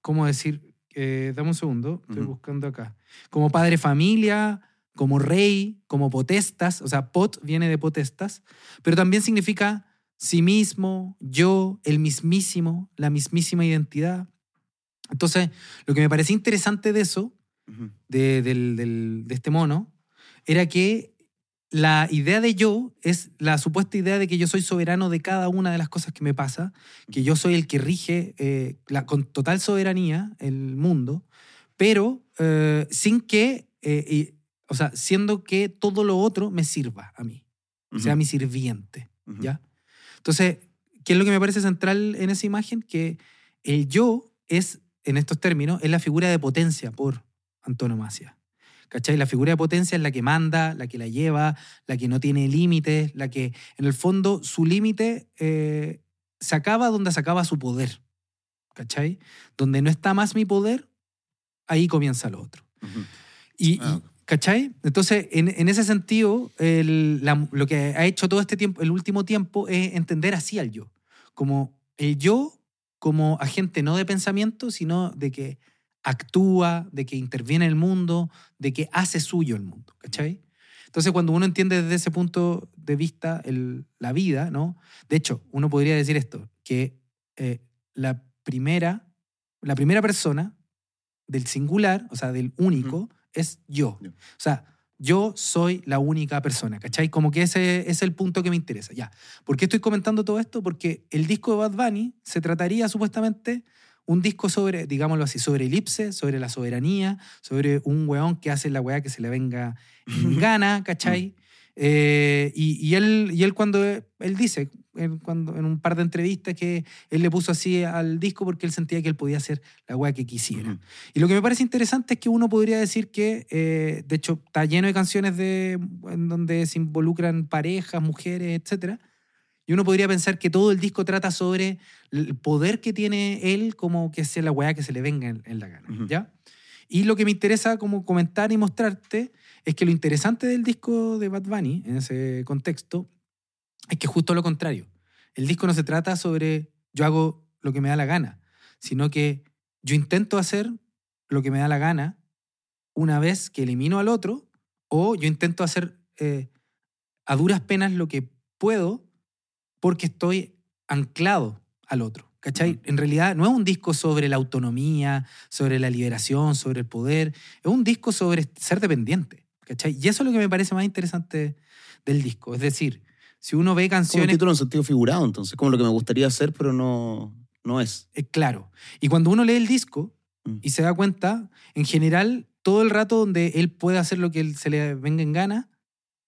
¿Cómo decir? Eh, dame un segundo, estoy Ujú. buscando acá. Como padre familia, como rey, como potestas, o sea, pot viene de potestas, pero también significa sí mismo, yo, el mismísimo, la mismísima identidad. Entonces, lo que me parecía interesante de eso de, del- del- de este mono era que la idea de yo es la supuesta idea de que yo soy soberano de cada una de las cosas que me pasa, que yo soy el que rige eh, la- con total soberanía el mundo, pero eh, sin que, eh, y- o sea, siendo que todo lo otro me sirva a mí, sea mi sirviente. ¿ya? Entonces, ¿qué es lo que me parece central en esa imagen? Que el yo es, en estos términos, es la figura de potencia por antonomasia. ¿Cachai? La figura de potencia es la que manda, la que la lleva, la que no tiene límites, la que, en el fondo, su límite eh, se acaba donde se acaba su poder. ¿Cachai? Donde no está más mi poder, ahí comienza lo otro. Y, Ah, y- ¿Cachai? Entonces, en, en ese sentido, el- la- lo que ha hecho todo este tiempo, el último tiempo, es entender así al yo. Como el yo como agente no de pensamiento, sino de que actúa, de que interviene en el mundo, de que hace suyo el mundo. ¿Cachai? Entonces, cuando uno entiende desde ese punto de vista el- la vida, ¿no? De hecho, uno podría decir esto, que eh, la, primera, la primera persona del singular, o sea, del único, es yo. O sea, yo soy la única persona, ¿cachai? Como que ese es el punto que me interesa. Ya. ¿Por qué estoy comentando todo esto? Porque el disco de Bad Bunny se trataría supuestamente un disco sobre, digámoslo así, sobre elipse, sobre la soberanía, sobre un weón que hace la weá que se le venga en gana, ¿cachai? Eh, y, y él, y él cuando él dice, él cuando, en un par de entrevistas, que él le puso así al disco porque él sentía que él podía hacer la weá que quisiera. Ujú. Y lo que me parece interesante es que uno podría decir que, eh, de hecho, está lleno de canciones de, en donde se involucran parejas, mujeres, etc. Y uno podría pensar que todo el disco trata sobre el poder que tiene él como que sea la weá que se le venga en, en la gana, Ujú. ¿ya? Y lo que me interesa como comentar y mostrarte es que lo interesante del disco de Bad Bunny, en ese contexto, es que justo lo contrario. El disco no se trata sobre yo hago lo que me da la gana, sino que yo intento hacer lo que me da la gana una vez que elimino al otro, o yo intento hacer eh, a duras penas lo que puedo porque estoy anclado al otro. ¿Cachai? En realidad no es un disco sobre la autonomía, sobre la liberación, sobre el poder, es un disco sobre ser dependiente. ¿Cachai? Y eso es lo que me parece más interesante del disco. Es decir, si uno ve Como un canciones... título en sentido figurado, entonces, como lo que me gustaría hacer, pero no, no es. Eh, claro. Y cuando uno lee el disco Mm. y se da cuenta, en general, todo el rato donde él puede hacer lo que él se le venga en gana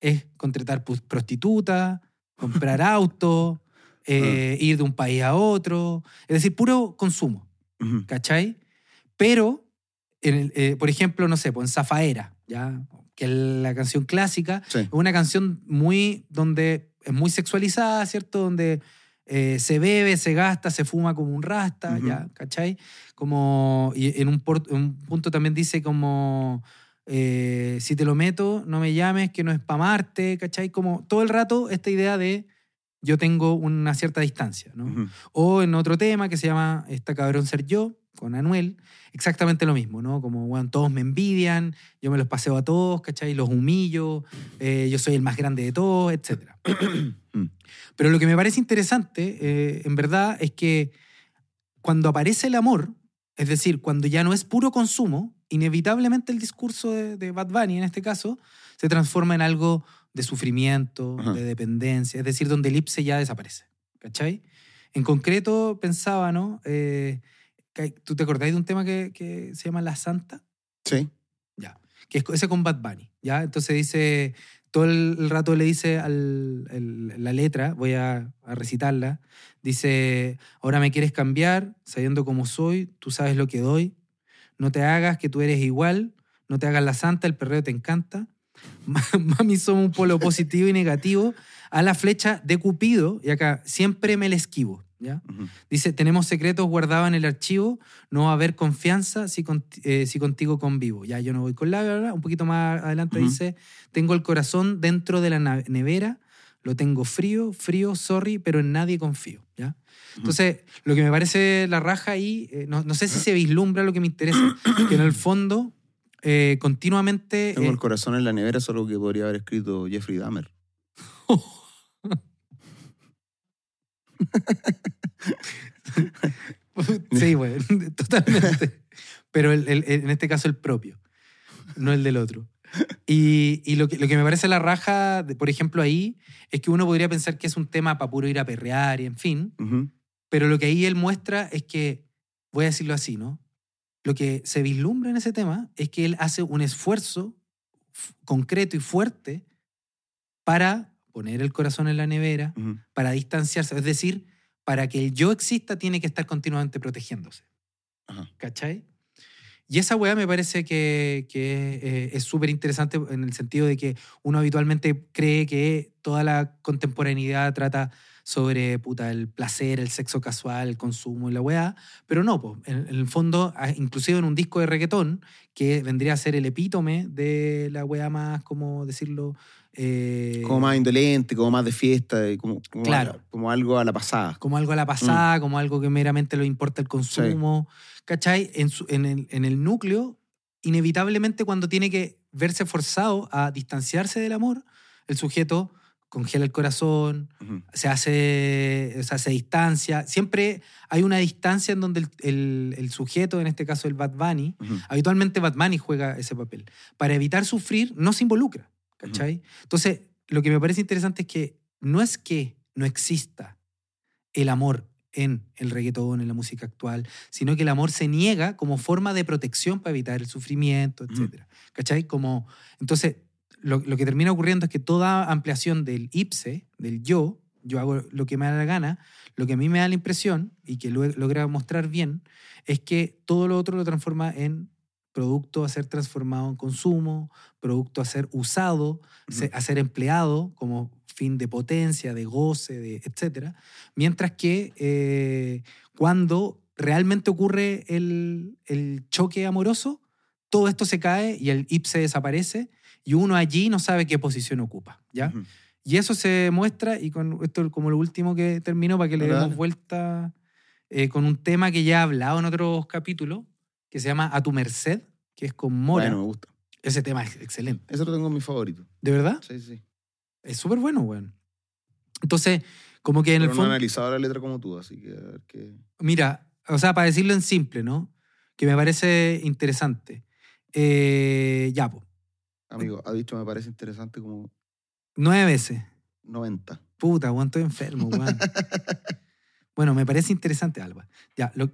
es contratar prostitutas, comprar auto, eh, ir de un país a otro. Es decir, puro consumo. ¿cachai? Pero, en el- eh, por ejemplo, no sé, pues en Zafaera, ¿ya? Que es la canción clásica, Sí. es una canción muy donde es muy sexualizada, ¿cierto? Donde eh, se bebe, se gasta, se fuma como un rasta, Ujú. ¿ya? ¿Cachai? Como, y en un, en un punto también dice como, eh, si te lo meto, no me llames, que no es para ¿cachai? Como todo el rato esta idea de yo tengo una cierta distancia, ¿no? Ujú. O en otro tema que se llama Esta cabrón ser yo, con Anuel, exactamente lo mismo, ¿no? Como, bueno, todos me envidian, yo me los paseo a todos, ¿cachai? Los humillo, eh, yo soy el más grande de todos, etc. Pero lo que me parece interesante, eh, en verdad, es que cuando aparece el amor, es decir, cuando ya no es puro consumo, inevitablemente el discurso de, de Bad Bunny, en este caso, se transforma en algo de sufrimiento, Ajá. de dependencia, es decir, donde el ipse ya desaparece. ¿Cachai? En concreto, pensaba, ¿no? Eh, ¿Tú te acordáis de un tema que, que se llama La Santa? Sí. Ya. Que es ese con Bad Bunny, ¿ya? Entonces dice, todo el, el rato le dice al, el- la letra, voy a, a recitarla, dice, ahora me quieres cambiar, sabiendo cómo soy, tú sabes lo que doy, no te hagas que tú eres igual, no te hagas la santa, el perreo te encanta. Mami, somos un polo positivo y negativo a la flecha de Cupido, y acá siempre me la esquivo, ¿ya? Ujú. Dice, tenemos secretos guardados en el archivo, no va a haber confianza si, conti- eh, si contigo convivo. Ya, yo no voy con la verdad. Un poquito más adelante Ujú. dice, tengo el corazón dentro de la nevera, lo tengo frío, frío, sorry, pero en nadie confío. ¿ya? Entonces, lo que me parece la raja ahí, eh, no, no sé si se vislumbra lo que me interesa, que en el fondo, eh, continuamente... Tengo eh, el corazón en la nevera, solo que podría haber escrito Jeffrey Dahmer. Sí, güey, totalmente. Pero el- el- en este caso el propio, no el del otro. Y, y lo, que, lo que me parece la raja, de- por ejemplo, ahí, es que uno podría pensar que es un tema para puro ir a perrear y en fin, pero lo que ahí él muestra es que, voy a decirlo así, ¿no? Lo que se vislumbra en ese tema es que él hace un esfuerzo concreto y fuerte para poner el corazón en la nevera, Ujú. para distanciarse, es decir, para que el yo exista tiene que estar continuamente protegiéndose. Ajá. ¿Cachai? Y esa weá me parece que, que eh, es súper interesante en el sentido de que uno habitualmente cree que toda la contemporaneidad trata sobre puta, el placer, el sexo casual, el consumo y la weá, pero no, po. En, en el fondo, a- inclusive en un disco de reggaetón, que vendría a ser el epítome de la weá más, como decirlo, eh, Como más indolente, como más de fiesta, como, como, Claro. como algo a la pasada. como algo a la pasada, como algo que meramente le importa el consumo, ¿cachai? En, su- en el, en el núcleo, inevitablemente cuando tiene que verse forzado a distanciarse del amor, el sujeto congela el corazón, se hace, distancia. Siempre hay una distancia en donde el, el- el sujeto, en este caso el Bad Bunny, habitualmente Bad Bunny juega ese papel. Para evitar sufrir, no se involucra, ¿cachai? Entonces, lo que me parece interesante es que no es que no exista el amor en el reggaetón, en la música actual, sino que el amor se niega como forma de protección para evitar el sufrimiento, etc. ¿Cachai? Como, entonces, lo, lo que termina ocurriendo es que toda ampliación del ipse, del yo, yo hago lo que me da la gana, lo que a mí me da la impresión y que lo logra mostrar bien, es que todo lo otro lo transforma en producto a ser transformado en consumo, producto a ser usado, se- Ujú. a ser empleado como fin de potencia, de goce, de etc. Mientras que eh, cuando realmente ocurre el, el choque amoroso, todo esto se cae y el ipse desaparece y uno allí no sabe qué posición ocupa, ¿ya? Ujú. Y eso se muestra, y con esto como lo último que termino para que le demos vuelta eh, con un tema que ya he hablado en otros capítulos, que se llama A tu merced, que es con Mora. Bueno, me gusta. Ese tema es excelente. Eso lo tengo en mi favorito. ¿De verdad? Sí, sí. Es súper bueno, weón. Entonces, Como que en el Pero no he fondo... analizado la letra como tú, así que a ver qué. Mira, o sea, para decirlo en simple, ¿no? Que me parece interesante. Eh, ya, po. Amigo, ha dicho me parece interesante como Nueve veces. 90. Puta, weón, estoy enfermo, weón. bueno, me parece interesante, Alba. Ya, lo-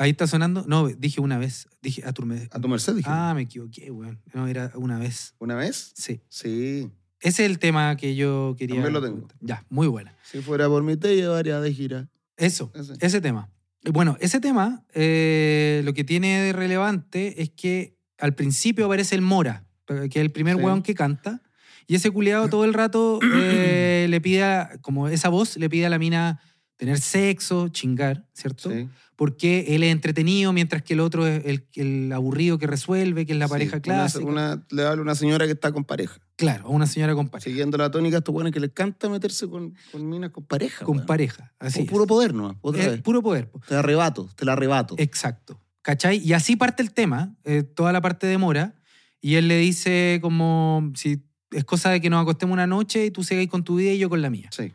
ahí está sonando. No, dije una vez. Dije a tu merced. A tu merced dije. Ah, me equivoqué, weón. No, era una vez. ¿Una vez? Sí. Sí. Ese es el tema que yo quería. También lo tengo. Ya, muy buena. Si fuera por mí te llevaría de gira. Eso, Ese. ese tema. Bueno, ese tema eh, lo que tiene de relevante es que al principio aparece el Mora, que es el primer Sí. weón que canta, y ese culiado todo el rato eh, le pide, a- como esa voz le pide a la mina tener sexo, chingar, ¿cierto? Sí. Porque él es entretenido, mientras que el otro es el, el aburrido que resuelve, que es la Sí, pareja una- clásica. Una, le habla a una señora que está con pareja. Claro, a una señora con pareja. Siguiendo la tónica, estos buenos que les encanta meterse con, con minas con pareja. con pareja, así. Pu- Puro es. poder, ¿no? Otra vez. puro poder. po. Te la arrebato, te la arrebato. Exacto. ¿Cachai? Y así parte el tema, eh, toda la parte de Mora, y él le dice como, si es cosa de que nos acostemos una noche y tú sigas con tu vida y yo con la mía. Sí.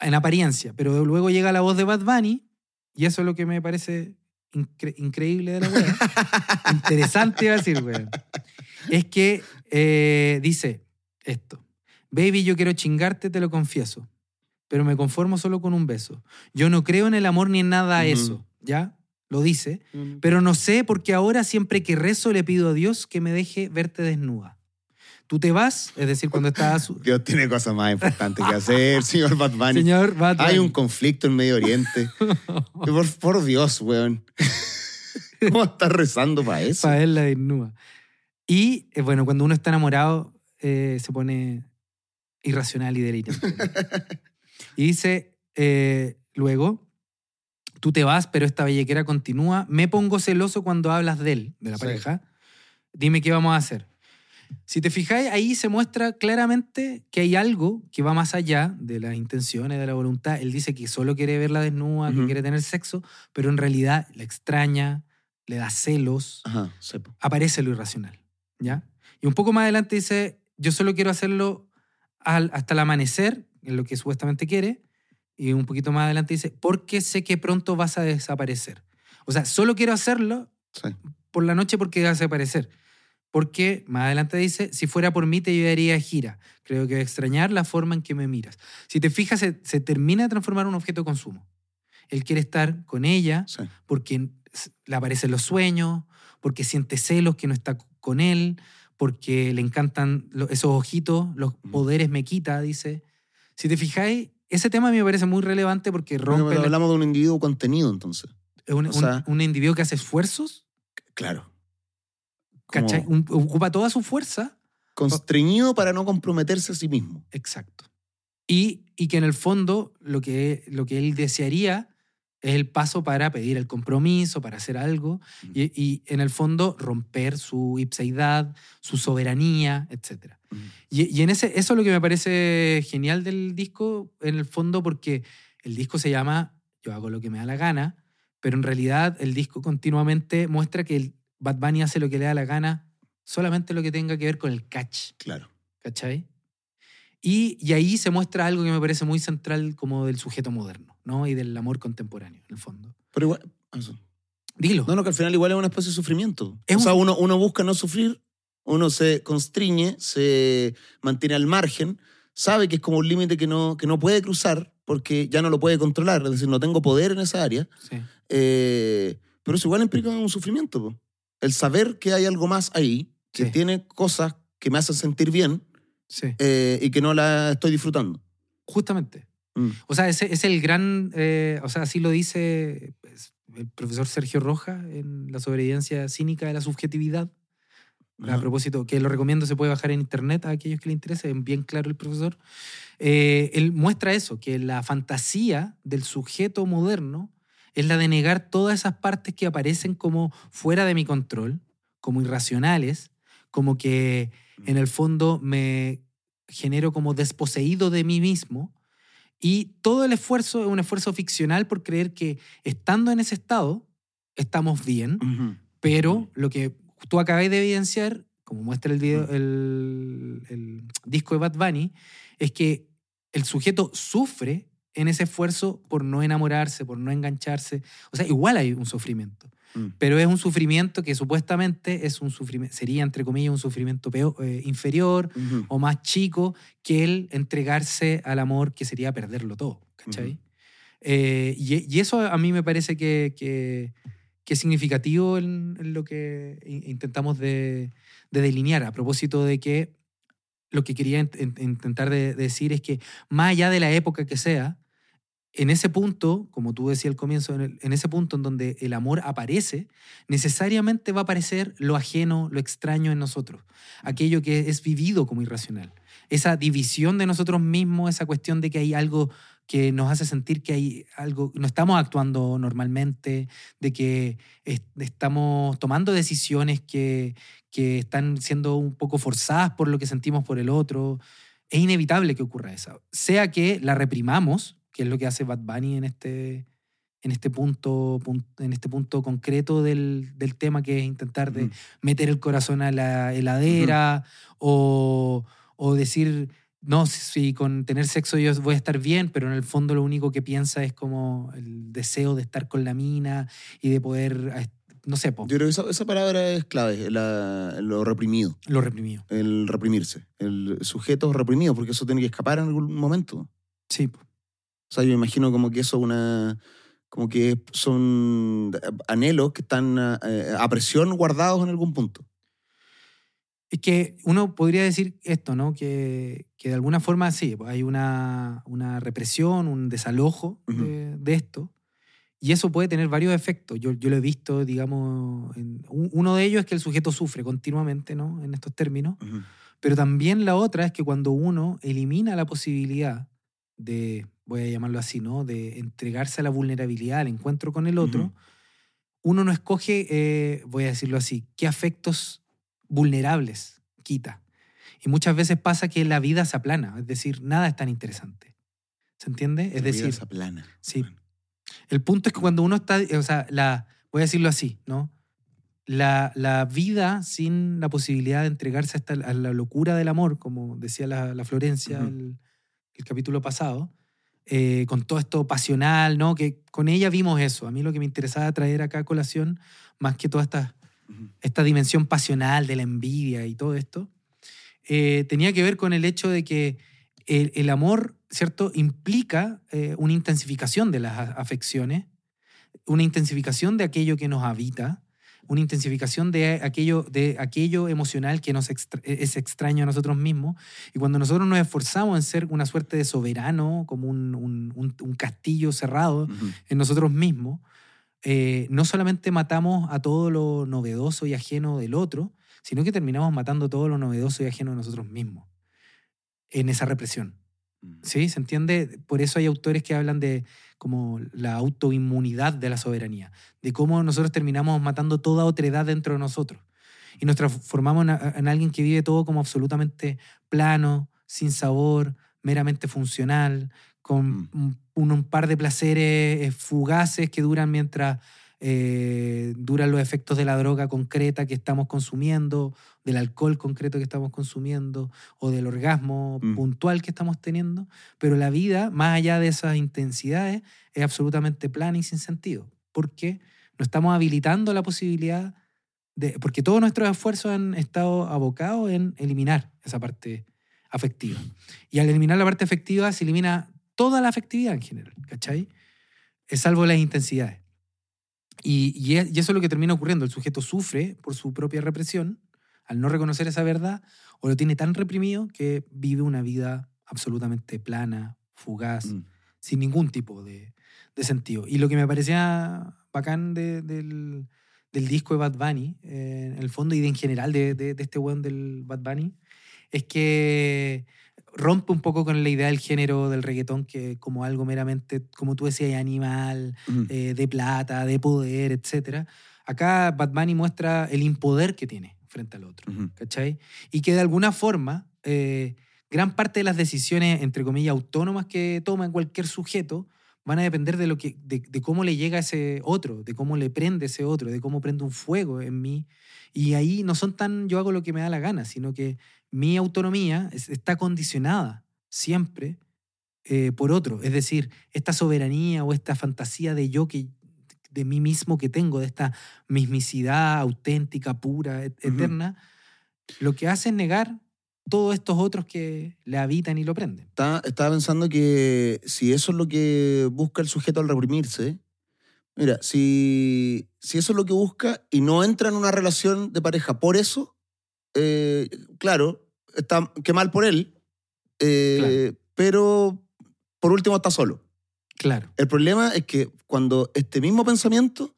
En apariencia. Pero luego llega la voz de Bad Bunny, y eso es lo que me parece incre- increíble de la wea. Interesante iba a decir, weón. Es que eh, dice esto. Baby, yo quiero chingarte, te lo confieso. Pero me conformo solo con un beso. Yo no creo en el amor ni en nada eso. ¿Ya? Lo dice. Pero no sé porque ahora siempre que rezo le pido a Dios que me deje verte desnuda. Tú te vas, es decir, cuando estás... Dios tiene cosas más importantes que hacer, señor Bunny. Señor Bad Hay un conflicto en Medio Oriente. por, por Dios, weón. ¿Cómo estás rezando para eso? para él la desnuda. Y eh, bueno, cuando uno está enamorado, eh, se pone irracional y delirante. y dice eh, luego, tú te vas, pero esta bellaquera continúa. Me pongo celoso cuando hablas de él, de la Sí. pareja. Dime qué vamos a hacer. Si te fijáis, ahí se muestra claramente que hay algo que va más allá de las intenciones, de la voluntad. Él dice que solo quiere verla desnuda, que Ujú. quiere tener sexo, pero en realidad la extraña, le da celos, Ajá, aparece lo irracional, ¿ya? Y un poco más adelante dice, yo solo quiero hacerlo al- hasta el amanecer, en lo que supuestamente quiere, y un poquito más adelante dice, porque sé que pronto vas a desaparecer. O sea, solo quiero hacerlo Sí. por la noche porque vas a desaparecer. Porque más adelante dice, si fuera por mí te llevaría a gira. Creo que voy a extrañar la forma en que me miras. Si te fijas, se, se termina de transformar en un objeto de consumo. Él quiere estar con ella, Sí. porque le aparecen los sueños, porque siente celos que no está con él, porque le encantan esos ojitos, los poderes me quita, dice. Si te fijáis, ese tema a mí me parece muy relevante porque rompe Pero la- hablamos de un individuo contenido, entonces. es un, o un- sea- un individuo que hace esfuerzos, Claro. ¿Cachai? Un- ocupa toda su fuerza, constreñido para no comprometerse a sí mismo. exacto. Y, y que en el fondo lo que, lo que él desearía es el paso para pedir el compromiso, para hacer algo, y, y en el fondo romper su ipseidad, su soberanía, etc. Ujú. Y, y en ese, eso es lo que me parece genial del disco, en el fondo, porque el disco se llama Yo hago lo que me da la gana, pero en realidad el disco continuamente muestra que el Bad Bunny hace lo que le da la gana, solamente lo que tenga que ver con el catch, Claro. ¿cachai? Y, y ahí se muestra algo que me parece muy central como del sujeto moderno, ¿no? Y del amor contemporáneo, en el fondo. Pero igual. eso. Dilo. No, no, que al final igual es una especie de sufrimiento. Es o sea, un- uno, uno busca no sufrir, uno se constriñe, se mantiene al margen, sabe que es como un límite que no, que no puede cruzar porque ya no lo puede controlar, es decir, no tengo poder en esa área. Sí. Eh, pero eso igual implica un sufrimiento. po. El saber que hay algo más ahí, que Sí. tiene cosas que me hacen sentir bien sí. eh, y que no la estoy disfrutando. Justamente. Mm. O sea, ese es el gran, eh, o sea, así lo dice pues, el profesor Sergio Rojas en La sobrevivencia cínica de la subjetividad. A propósito, que lo recomiendo, se puede bajar en internet a aquellos que le interese, es bien claro el profesor. Eh, él muestra eso, que la fantasía del sujeto moderno es la de negar todas esas partes que aparecen como fuera de mi control, como irracionales, como que en el fondo me genero como desposeído de mí mismo. Y todo el esfuerzo es un esfuerzo ficcional por creer que estando en ese estado estamos bien, pero lo que tú acabas de evidenciar, como muestra el, video- el, el disco de Bad Bunny, es que el sujeto sufre en ese esfuerzo por no enamorarse, por no engancharse. O sea, igual hay un sufrimiento. Mm. Pero es un sufrimiento que supuestamente es un sufrimiento, sería, entre comillas, un sufrimiento peor, eh, inferior o más chico que el entregarse al amor que sería perderlo todo, ¿cachai? Eh, y, y eso a mí me parece que, que- que es significativo en, en lo que in- intentamos de, de delinear, a propósito de que lo que quería int- int- intentar de- de decir es que más allá de la época que sea, en ese punto, como tú decías al comienzo, en, en ese punto en donde el amor aparece, necesariamente va a aparecer lo ajeno, lo extraño en nosotros, aquello que es vivido como irracional. Esa división de nosotros mismos, esa cuestión de que hay algo que nos hace sentir que hay algo, no estamos actuando normalmente, de que es- estamos tomando decisiones que, que están siendo un poco forzadas por lo que sentimos por el otro. Es inevitable que ocurra eso. Sea que la reprimamos, que es lo que hace Bad Bunny en este, en este, punto, pun- en este punto concreto del, del tema, que es intentar de meter el corazón a la heladera o, o decir, no, si, si con tener sexo yo voy a estar bien, pero en el fondo lo único que piensa es como el deseo de estar con la mina y de poder, eh, no sé, po, Yo creo que esa, esa palabra es clave, la- lo reprimido, lo reprimido. el reprimirse, el sujeto reprimido, porque eso tiene que escapar en algún momento. Sí, po. O sea, yo me imagino como que eso es una. como que son anhelos que están eh, a presión guardados en algún punto. Es que uno podría decir esto, ¿no? Que, que de alguna forma sí, hay una, una represión, un desalojo de, de esto. Y eso puede tener varios efectos. Yo, yo lo he visto, digamos, en- uno de ellos es que el sujeto sufre continuamente, ¿no? En estos términos. Pero también la otra es que cuando uno elimina la posibilidad de, voy a llamarlo así, ¿no? De entregarse a la vulnerabilidad, al encuentro con el otro, uno no escoge, eh, voy a decirlo así, qué afectos vulnerables quita. Y muchas veces pasa que la vida se aplana, es decir, nada es tan interesante. ¿Se entiende? Es La vida decir, es plana. sí. El punto es que cuando uno está, o sea, la, voy a decirlo así, ¿no? La, la vida sin la posibilidad de entregarse hasta a la locura del amor, como decía la, la Florencia Ujú. el, el capítulo pasado, eh, con todo esto pasional, ¿no? Que con ella vimos eso. A mí lo que me interesaba traer acá a colación, más que toda esta, dimensión pasional de la envidia y todo esto, eh, tenía que ver con el hecho de que el, el amor, ¿cierto?, implica eh, una intensificación de las afecciones, una intensificación de aquello que nos habita, una intensificación de aquello, de aquello emocional que nos extra- es extraño a nosotros mismos. Y cuando nosotros nos esforzamos en ser una suerte de soberano, como un, un- un- un castillo cerrado, en nosotros mismos, eh, no solamente matamos a todo lo novedoso y ajeno del otro, sino que terminamos matando todo lo novedoso y ajeno de nosotros mismos en esa represión. ¿Sí? ¿Se entiende? Por eso hay autores que hablan de como la autoinmunidad de la soberanía, de cómo nosotros terminamos matando toda otredad dentro de nosotros y nos transformamos en, a- en alguien que vive todo como absolutamente plano, sin sabor, meramente funcional, con Mm. un, par de placeres eh, fugaces que duran mientras eh, duran los efectos de la droga concreta que estamos consumiendo, del alcohol concreto que estamos consumiendo o del orgasmo Mm. puntual que estamos teniendo, pero la vida, más allá de esas intensidades, es absolutamente plana y sin sentido, porque no estamos habilitando la posibilidad de, porque todos nuestros esfuerzos han estado abocados en eliminar esa parte afectiva. Y al eliminar la parte afectiva se elimina toda la afectividad en general, ¿cachai? Es salvo las intensidades. Y, y es- y eso es lo que termina ocurriendo. El sujeto sufre por su propia represión al no reconocer esa verdad o lo tiene tan reprimido que vive una vida absolutamente plana, fugaz, Mm. sin ningún tipo de, de sentido. Y lo que me parecía bacán de- del, del disco de Bad Bunny, eh, en el fondo, y de en general de este weón del Bad Bunny, es que rompe un poco con la idea del género del reggaetón que como algo meramente, como tú decías, animal, Ujú. eh, de plata, de poder, etc. Acá Bad Bunny muestra el impoder que tiene frente al otro, Ujú. ¿cachai? Y que de alguna forma eh, gran parte de las decisiones, entre comillas, autónomas que toma cualquier sujeto van a depender de, lo que, de, de cómo le llega a ese otro, de cómo le prende ese otro, de cómo prende un fuego en mí. Y ahí no son tan yo hago lo que me da la gana, sino que mi autonomía es- está condicionada siempre eh, por otro. Es decir, esta soberanía o esta fantasía de yo que de mí mismo que tengo, de esta mismicidad auténtica, pura, et- eterna, lo que hace es negar todos estos otros que le habitan y lo prenden. Estaba, estaba pensando que si eso es lo que busca el sujeto al reprimirse, mira, si, si eso es lo que busca y no entra en una relación de pareja por eso, eh, claro, está, qué mal por él, eh, pero por último está solo. Claro. El problema es que cuando este mismo pensamiento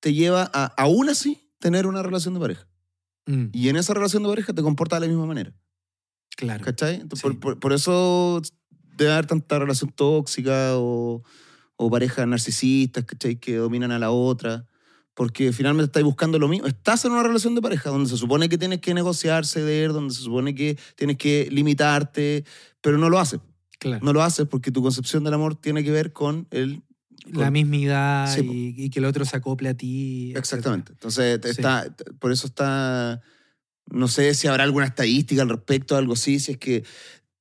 te lleva a, aún así, tener una relación de pareja. Mm, Y en esa relación de pareja te comportas de la misma manera. Claro. ¿Cachai? Entonces, Sí. por, por- por eso debe haber tanta relación tóxica o, o parejas narcisistas, ¿cachai? Que dominan a la otra. Porque finalmente estáis buscando lo mismo. Estás en una relación de pareja donde se supone que tienes que negociar, ceder, donde se supone que tienes que limitarte, pero no lo haces. claro. No lo haces porque tu concepción del amor tiene que ver con el... la mismidad Sí, y, y que el otro se acople a ti. etcétera. Exactamente. Entonces, Sí. está, por eso está. No sé si habrá alguna estadística al respecto, algo así, si es que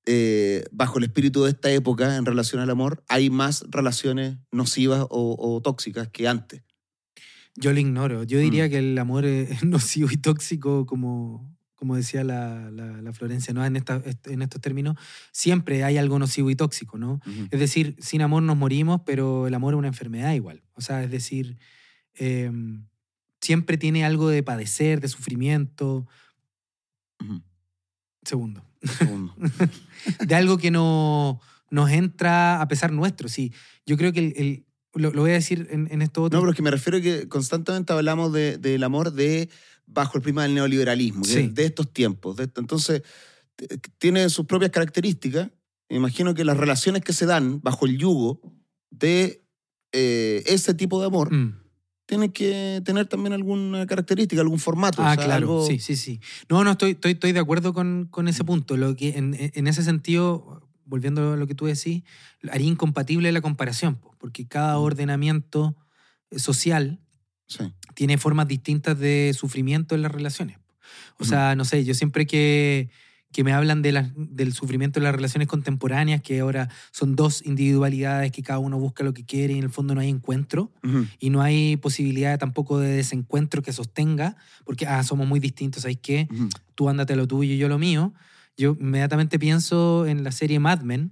eh, bajo el espíritu de esta época, en relación al amor, hay más relaciones nocivas o, o tóxicas que antes. Yo lo ignoro. Yo diría Mm. que el amor es nocivo y tóxico, como, como decía la, la- la Florencia, ¿no? En, esta- en estos términos, siempre hay algo nocivo y tóxico, ¿no? Es decir, sin amor nos morimos, pero el amor es una enfermedad igual. O sea, es decir, eh, siempre tiene algo de padecer, de sufrimiento. Segundo. Segundo. De algo que no, nos entra a pesar nuestro. Sí, yo creo que el, el- lo, lo voy a decir en, en esto otro. No, pero es que me refiero a que constantemente hablamos de- del amor de bajo el prisma del neoliberalismo, Sí. de estos tiempos. de. Entonces, tiene sus propias características. Me imagino que las relaciones que se dan bajo el yugo de eh, ese tipo de amor Mm. Tienen que tener también alguna característica, algún formato. Ah, o sea, claro, algo- sí, sí, sí. No, no, estoy, estoy, estoy de acuerdo con, con ese punto. Lo que en, en ese sentido, volviendo a lo que tú decís, haría incompatible la comparación, po, porque cada Mm. ordenamiento eh, social Sí. tiene formas distintas de sufrimiento en las relaciones. O sea, no sé, yo siempre que, que me hablan de las- del sufrimiento en las relaciones contemporáneas, que ahora son dos individualidades que cada uno busca lo que quiere y en el fondo no hay encuentro, y no hay posibilidad tampoco de desencuentro que sostenga, porque ah, somos muy distintos, ¿sabes qué? Ujú. Tú ándate lo tuyo y yo lo mío. Yo inmediatamente pienso en la serie Mad Men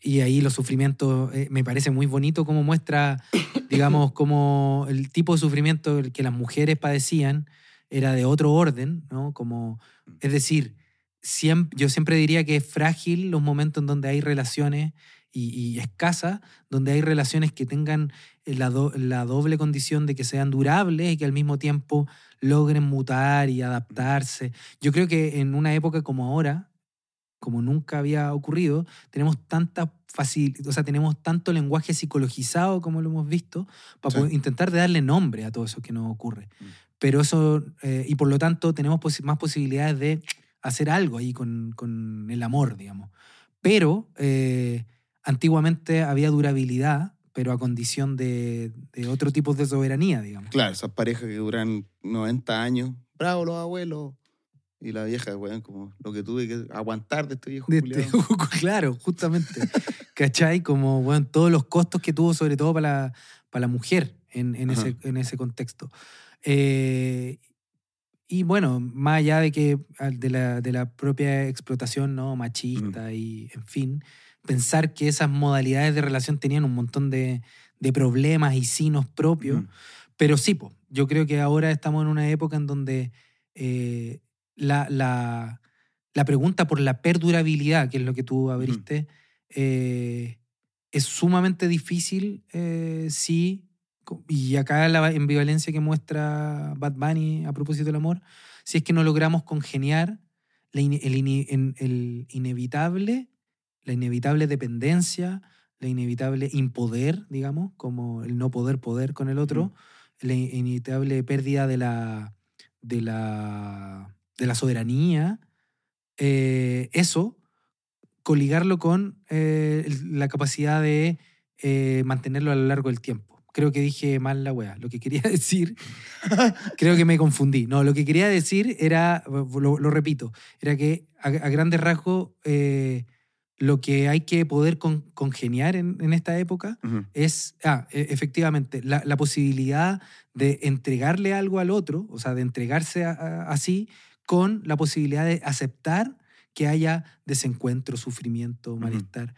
y ahí los sufrimientos, eh, me parece muy bonito cómo muestra, digamos, como el tipo de sufrimiento que las mujeres padecían era de otro orden, ¿no? Como, es decir, siempre, yo siempre diría que es frágil los momentos en donde hay relaciones y, y escasas, donde hay relaciones que tengan la, do- la doble condición de que sean durables y que al mismo tiempo logren mutar y adaptarse. Yo creo que en una época como ahora, como nunca había ocurrido, tenemos tanta facil o sea, tenemos tanto lenguaje psicologizado como lo hemos visto, para Sí. poder intentar de darle nombre a todo eso que nos ocurre. Mm. Pero eso, eh, y por lo tanto, tenemos posi- más posibilidades de hacer algo ahí con, con el amor, digamos. Pero eh, antiguamente había durabilidad, pero a condición de, de otro tipo de soberanía, digamos. Claro, esas parejas que duran 90 años. Bravo los abuelos. Y la vieja, weón, como lo que tuve que aguantar de este viejo De este- claro, justamente. ¿Cachai? Como, bueno, todos los costos que tuvo, sobre todo para la, para la mujer en, en, ese, en ese contexto. Eh, y bueno, más allá de que de la, de la propia explotación ¿no? machista y, en fin, pensar que esas modalidades de relación tenían un montón de, de problemas y sinos propios. Ujú. Pero sí, po, yo creo que ahora estamos en una época en donde eh, la, la- la pregunta por la perdurabilidad, que es lo que tú abriste, eh, es sumamente difícil eh, si, y acá la ambivalencia que muestra Bad Bunny a propósito del amor, si es que no logramos congeniar la el, inevitable, la inevitable dependencia, la inevitable impoder, digamos, como el no poder poder con el otro, la inevitable pérdida de la, de la, de la soberanía, eh, eso, coligarlo con eh, la capacidad de eh, mantenerlo a lo largo del tiempo. Creo que dije mal la wea. Lo que quería decir, creo que me confundí. No, lo que quería decir era, lo, lo repito, era que a, a grandes rasgos eh, lo que hay que poder con- congeniar en, en esta época es, ah, e- efectivamente, la, la posibilidad de entregarle algo al otro, o sea, de entregarse así, con la posibilidad de aceptar que haya desencuentro, sufrimiento, malestar.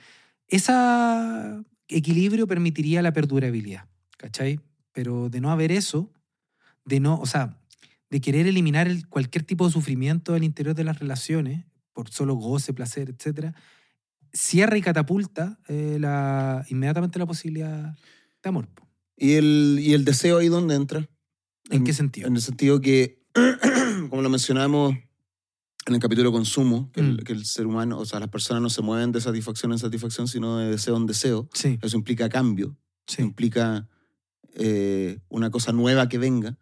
Ese equilibrio permitiría la perdurabilidad, ¿cachai? Pero de no haber eso, de no, o sea, de querer eliminar el- cualquier tipo de sufrimiento al interior de las relaciones, por solo goce, placer, etcétera, cierra y catapulta eh, la, inmediatamente la posibilidad de amor. ¿Y el, ¿Y el deseo ahí dónde entra? ¿En qué sentido? En el sentido que, como lo mencionamos en el capítulo consumo, que, Mm. el, que el ser humano, o sea, las personas no se mueven de satisfacción en satisfacción, sino de deseo en deseo. Sí, Eso implica cambio, sí. implica eh, una cosa nueva que venga.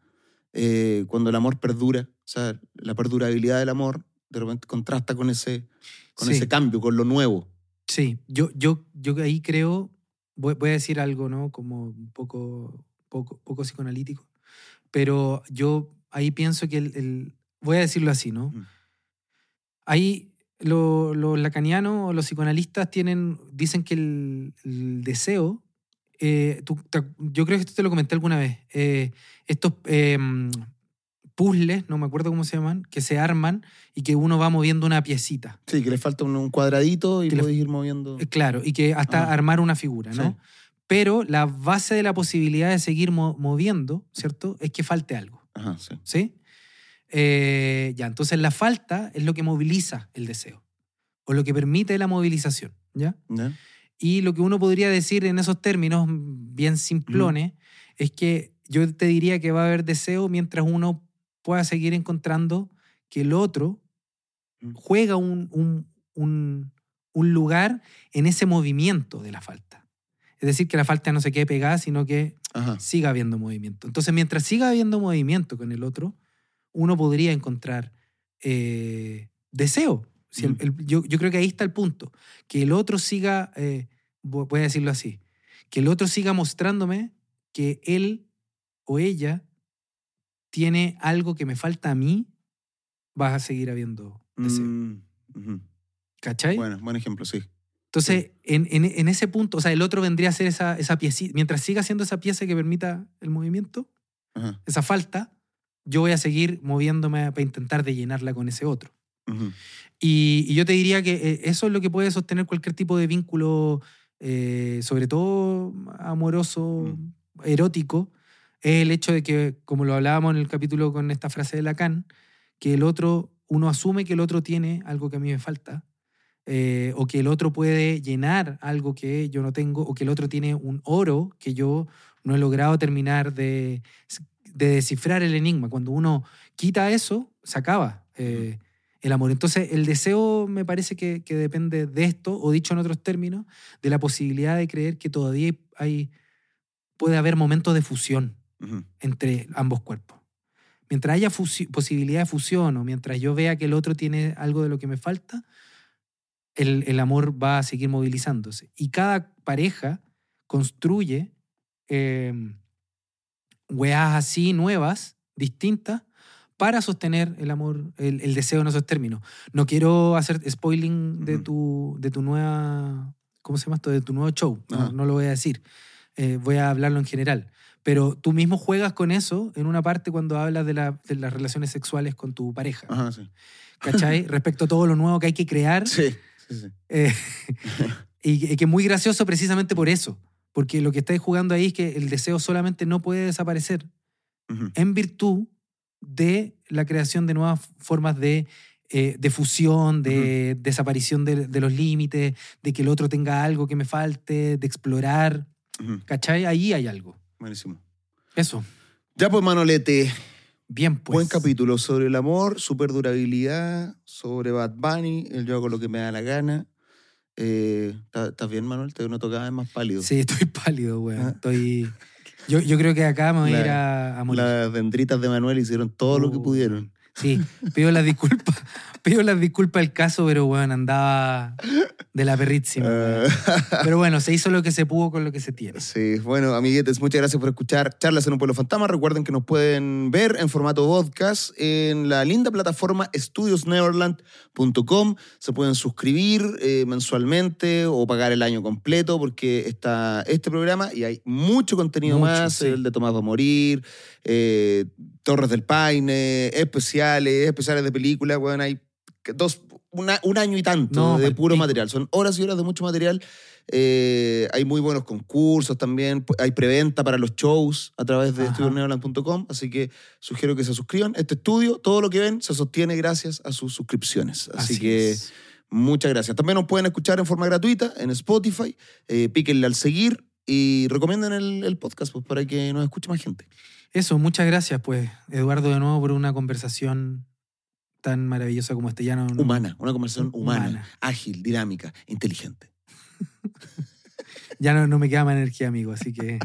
Eh, cuando el amor perdura, o sea, la perdurabilidad del amor de repente contrasta con ese, con Sí. ese cambio, con lo nuevo. Sí, yo, yo, yo ahí creo, voy, voy a decir algo, ¿no? Como un poco, poco, poco psicoanalítico, pero yo ahí pienso que el, el- voy a decirlo así, ¿no? Mm. Ahí lo- los lacanianos o los psicoanalistas tienen, dicen que el, el deseo, eh, tú- te- yo creo que esto te lo comenté alguna vez, eh, estos eh, puzzles, no me acuerdo cómo se llaman, que se arman y que uno va moviendo una piecita. Sí, que le falta un, un cuadradito y Que le- podéis ir moviendo. Eh, Claro, y que hasta Ah. armar una figura, ¿no? Sí. Pero la base de la posibilidad de seguir mo- moviendo, ¿cierto? Es que falte algo, Ajá, sí. ¿sí? Ya, entonces la falta es lo que moviliza el deseo, o lo que permite la movilización, ¿ya? ¿Ya? Y lo que uno podría decir en esos términos bien simplones es que yo te diría que va a haber deseo mientras uno pueda seguir encontrando que el otro Mm. juega un, un- un- un lugar en ese movimiento de la falta. Es decir, que la falta no se quede pegada, sino que Ajá. siga habiendo movimiento. Entonces, mientras siga habiendo movimiento con el otro, uno podría encontrar eh, deseo. Si el- Mm. el- yo, yo creo que ahí está el punto. Que el otro siga, eh, voy a decirlo así, que el otro siga mostrándome que él o ella tiene algo que me falta a mí, vas a seguir habiendo deseo. Mm, ujú. ¿Cachai? Bueno, buen ejemplo, sí. Entonces, en, en- en ese punto, o sea, el otro vendría a ser esa, esa piecita, mientras siga siendo esa pieza que permita el movimiento, Ajá. esa falta, yo voy a seguir moviéndome para intentar de llenarla con ese otro. ujú. Y, y yo te diría que eh, eso es lo que puede sostener cualquier tipo de vínculo, eh, sobre todo amoroso, erótico, es el hecho de que, como lo hablábamos en el capítulo con esta frase de Lacan, que el otro, uno asume que el otro tiene algo que a mí me falta, eh, o que el otro puede llenar algo que yo no tengo, o que el otro tiene un oro que yo no he logrado terminar de, de descifrar el enigma. Cuando uno quita eso, se acaba eh, el amor. Entonces, el deseo me parece que, que depende de esto, o dicho en otros términos, de la posibilidad de creer que todavía hay, puede haber momentos de fusión entre ambos cuerpos. Mientras haya posibilidad de fusión o mientras yo vea que el otro tiene algo de lo que me falta, el, el amor va a seguir movilizándose. Y cada pareja construye eh, weas así nuevas, distintas, para sostener el amor, el, el deseo en esos términos. No quiero hacer spoiling de, Ujú. tu, de tu nueva, ¿cómo se llama esto? De tu nuevo show. No, no lo voy a decir. Eh, voy a hablarlo en general. Pero tú mismo juegas con eso en una parte cuando hablas de, la- de las relaciones sexuales con tu pareja. Ajá, sí. ¿Cachai? Respecto a todo lo nuevo que hay que crear. Sí, sí, sí. Eh, y, y que es muy gracioso precisamente por eso. Porque lo que estáis jugando ahí es que el deseo solamente no puede desaparecer Ujú. en virtud de la creación de nuevas formas de, eh, de fusión, de desaparición de, de los límites, de que el otro tenga algo que me falte, de explorar. Ujú. ¿Cachai? Ahí hay algo. Buenísimo. Eso. Ya pues, Manolete, Bien, pues. buen capítulo sobre el amor, su perdurabilidad, sobre Bad Bunny, el yo hago lo que me da la gana. Eh, ¿Estás estás bien, Manuel? Te noto cada vez más pálido. Sí, estoy pálido, weón. Ah. Estoy... Yo, yo creo que acá voy a ir a, a morir. Las dendritas de Manuel hicieron todo lo que Uh, pudieron. Sí, pido las disculpas. Pido las disculpas del caso, pero bueno, andaba de la perrísima. Ah. Pero bueno, se hizo lo que se pudo con lo que se tiene. Sí, bueno, amiguetes, muchas gracias por escuchar Charlas en un Pueblo Fantasma. Recuerden que nos pueden ver en formato podcast en la linda plataforma estudiosneverland.com. Se pueden suscribir eh, mensualmente o pagar el año completo porque está este programa y hay mucho contenido Mucho, más, sí. el de Tomás va a morir, eh, Torres del Paine, especiales, especiales de películas, bueno, hay dos, una- un año y tanto No, de puro material. Son horas y horas de mucho material. Eh, hay muy buenos concursos también. Hay preventa para los shows a través de Ajá. estudiosneverland.com. Así que sugiero que se suscriban. Este estudio, todo lo que ven, se sostiene gracias a sus suscripciones. Así, que es. muchas gracias. También nos pueden escuchar en forma gratuita en Spotify. Eh, píquenle al seguir y recomienden el, el podcast pues, para que nos escuche más gente. Eso, muchas gracias, pues, Eduardo, de nuevo por una conversación tan maravillosa como este. Ya no, no- Humana, una conversación humana, Humana. ágil, dinámica, inteligente. Ya no, no me queda más energía, amigo, así que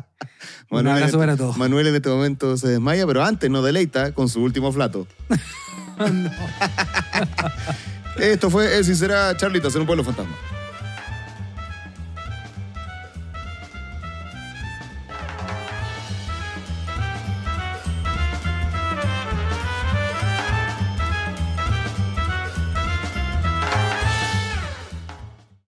un Manuel, abrazo en para este- todos. Manuel en este momento se desmaya, pero antes nos deleita con su último flato. Esto fue Es y será Charlitas en un pueblo fantasma.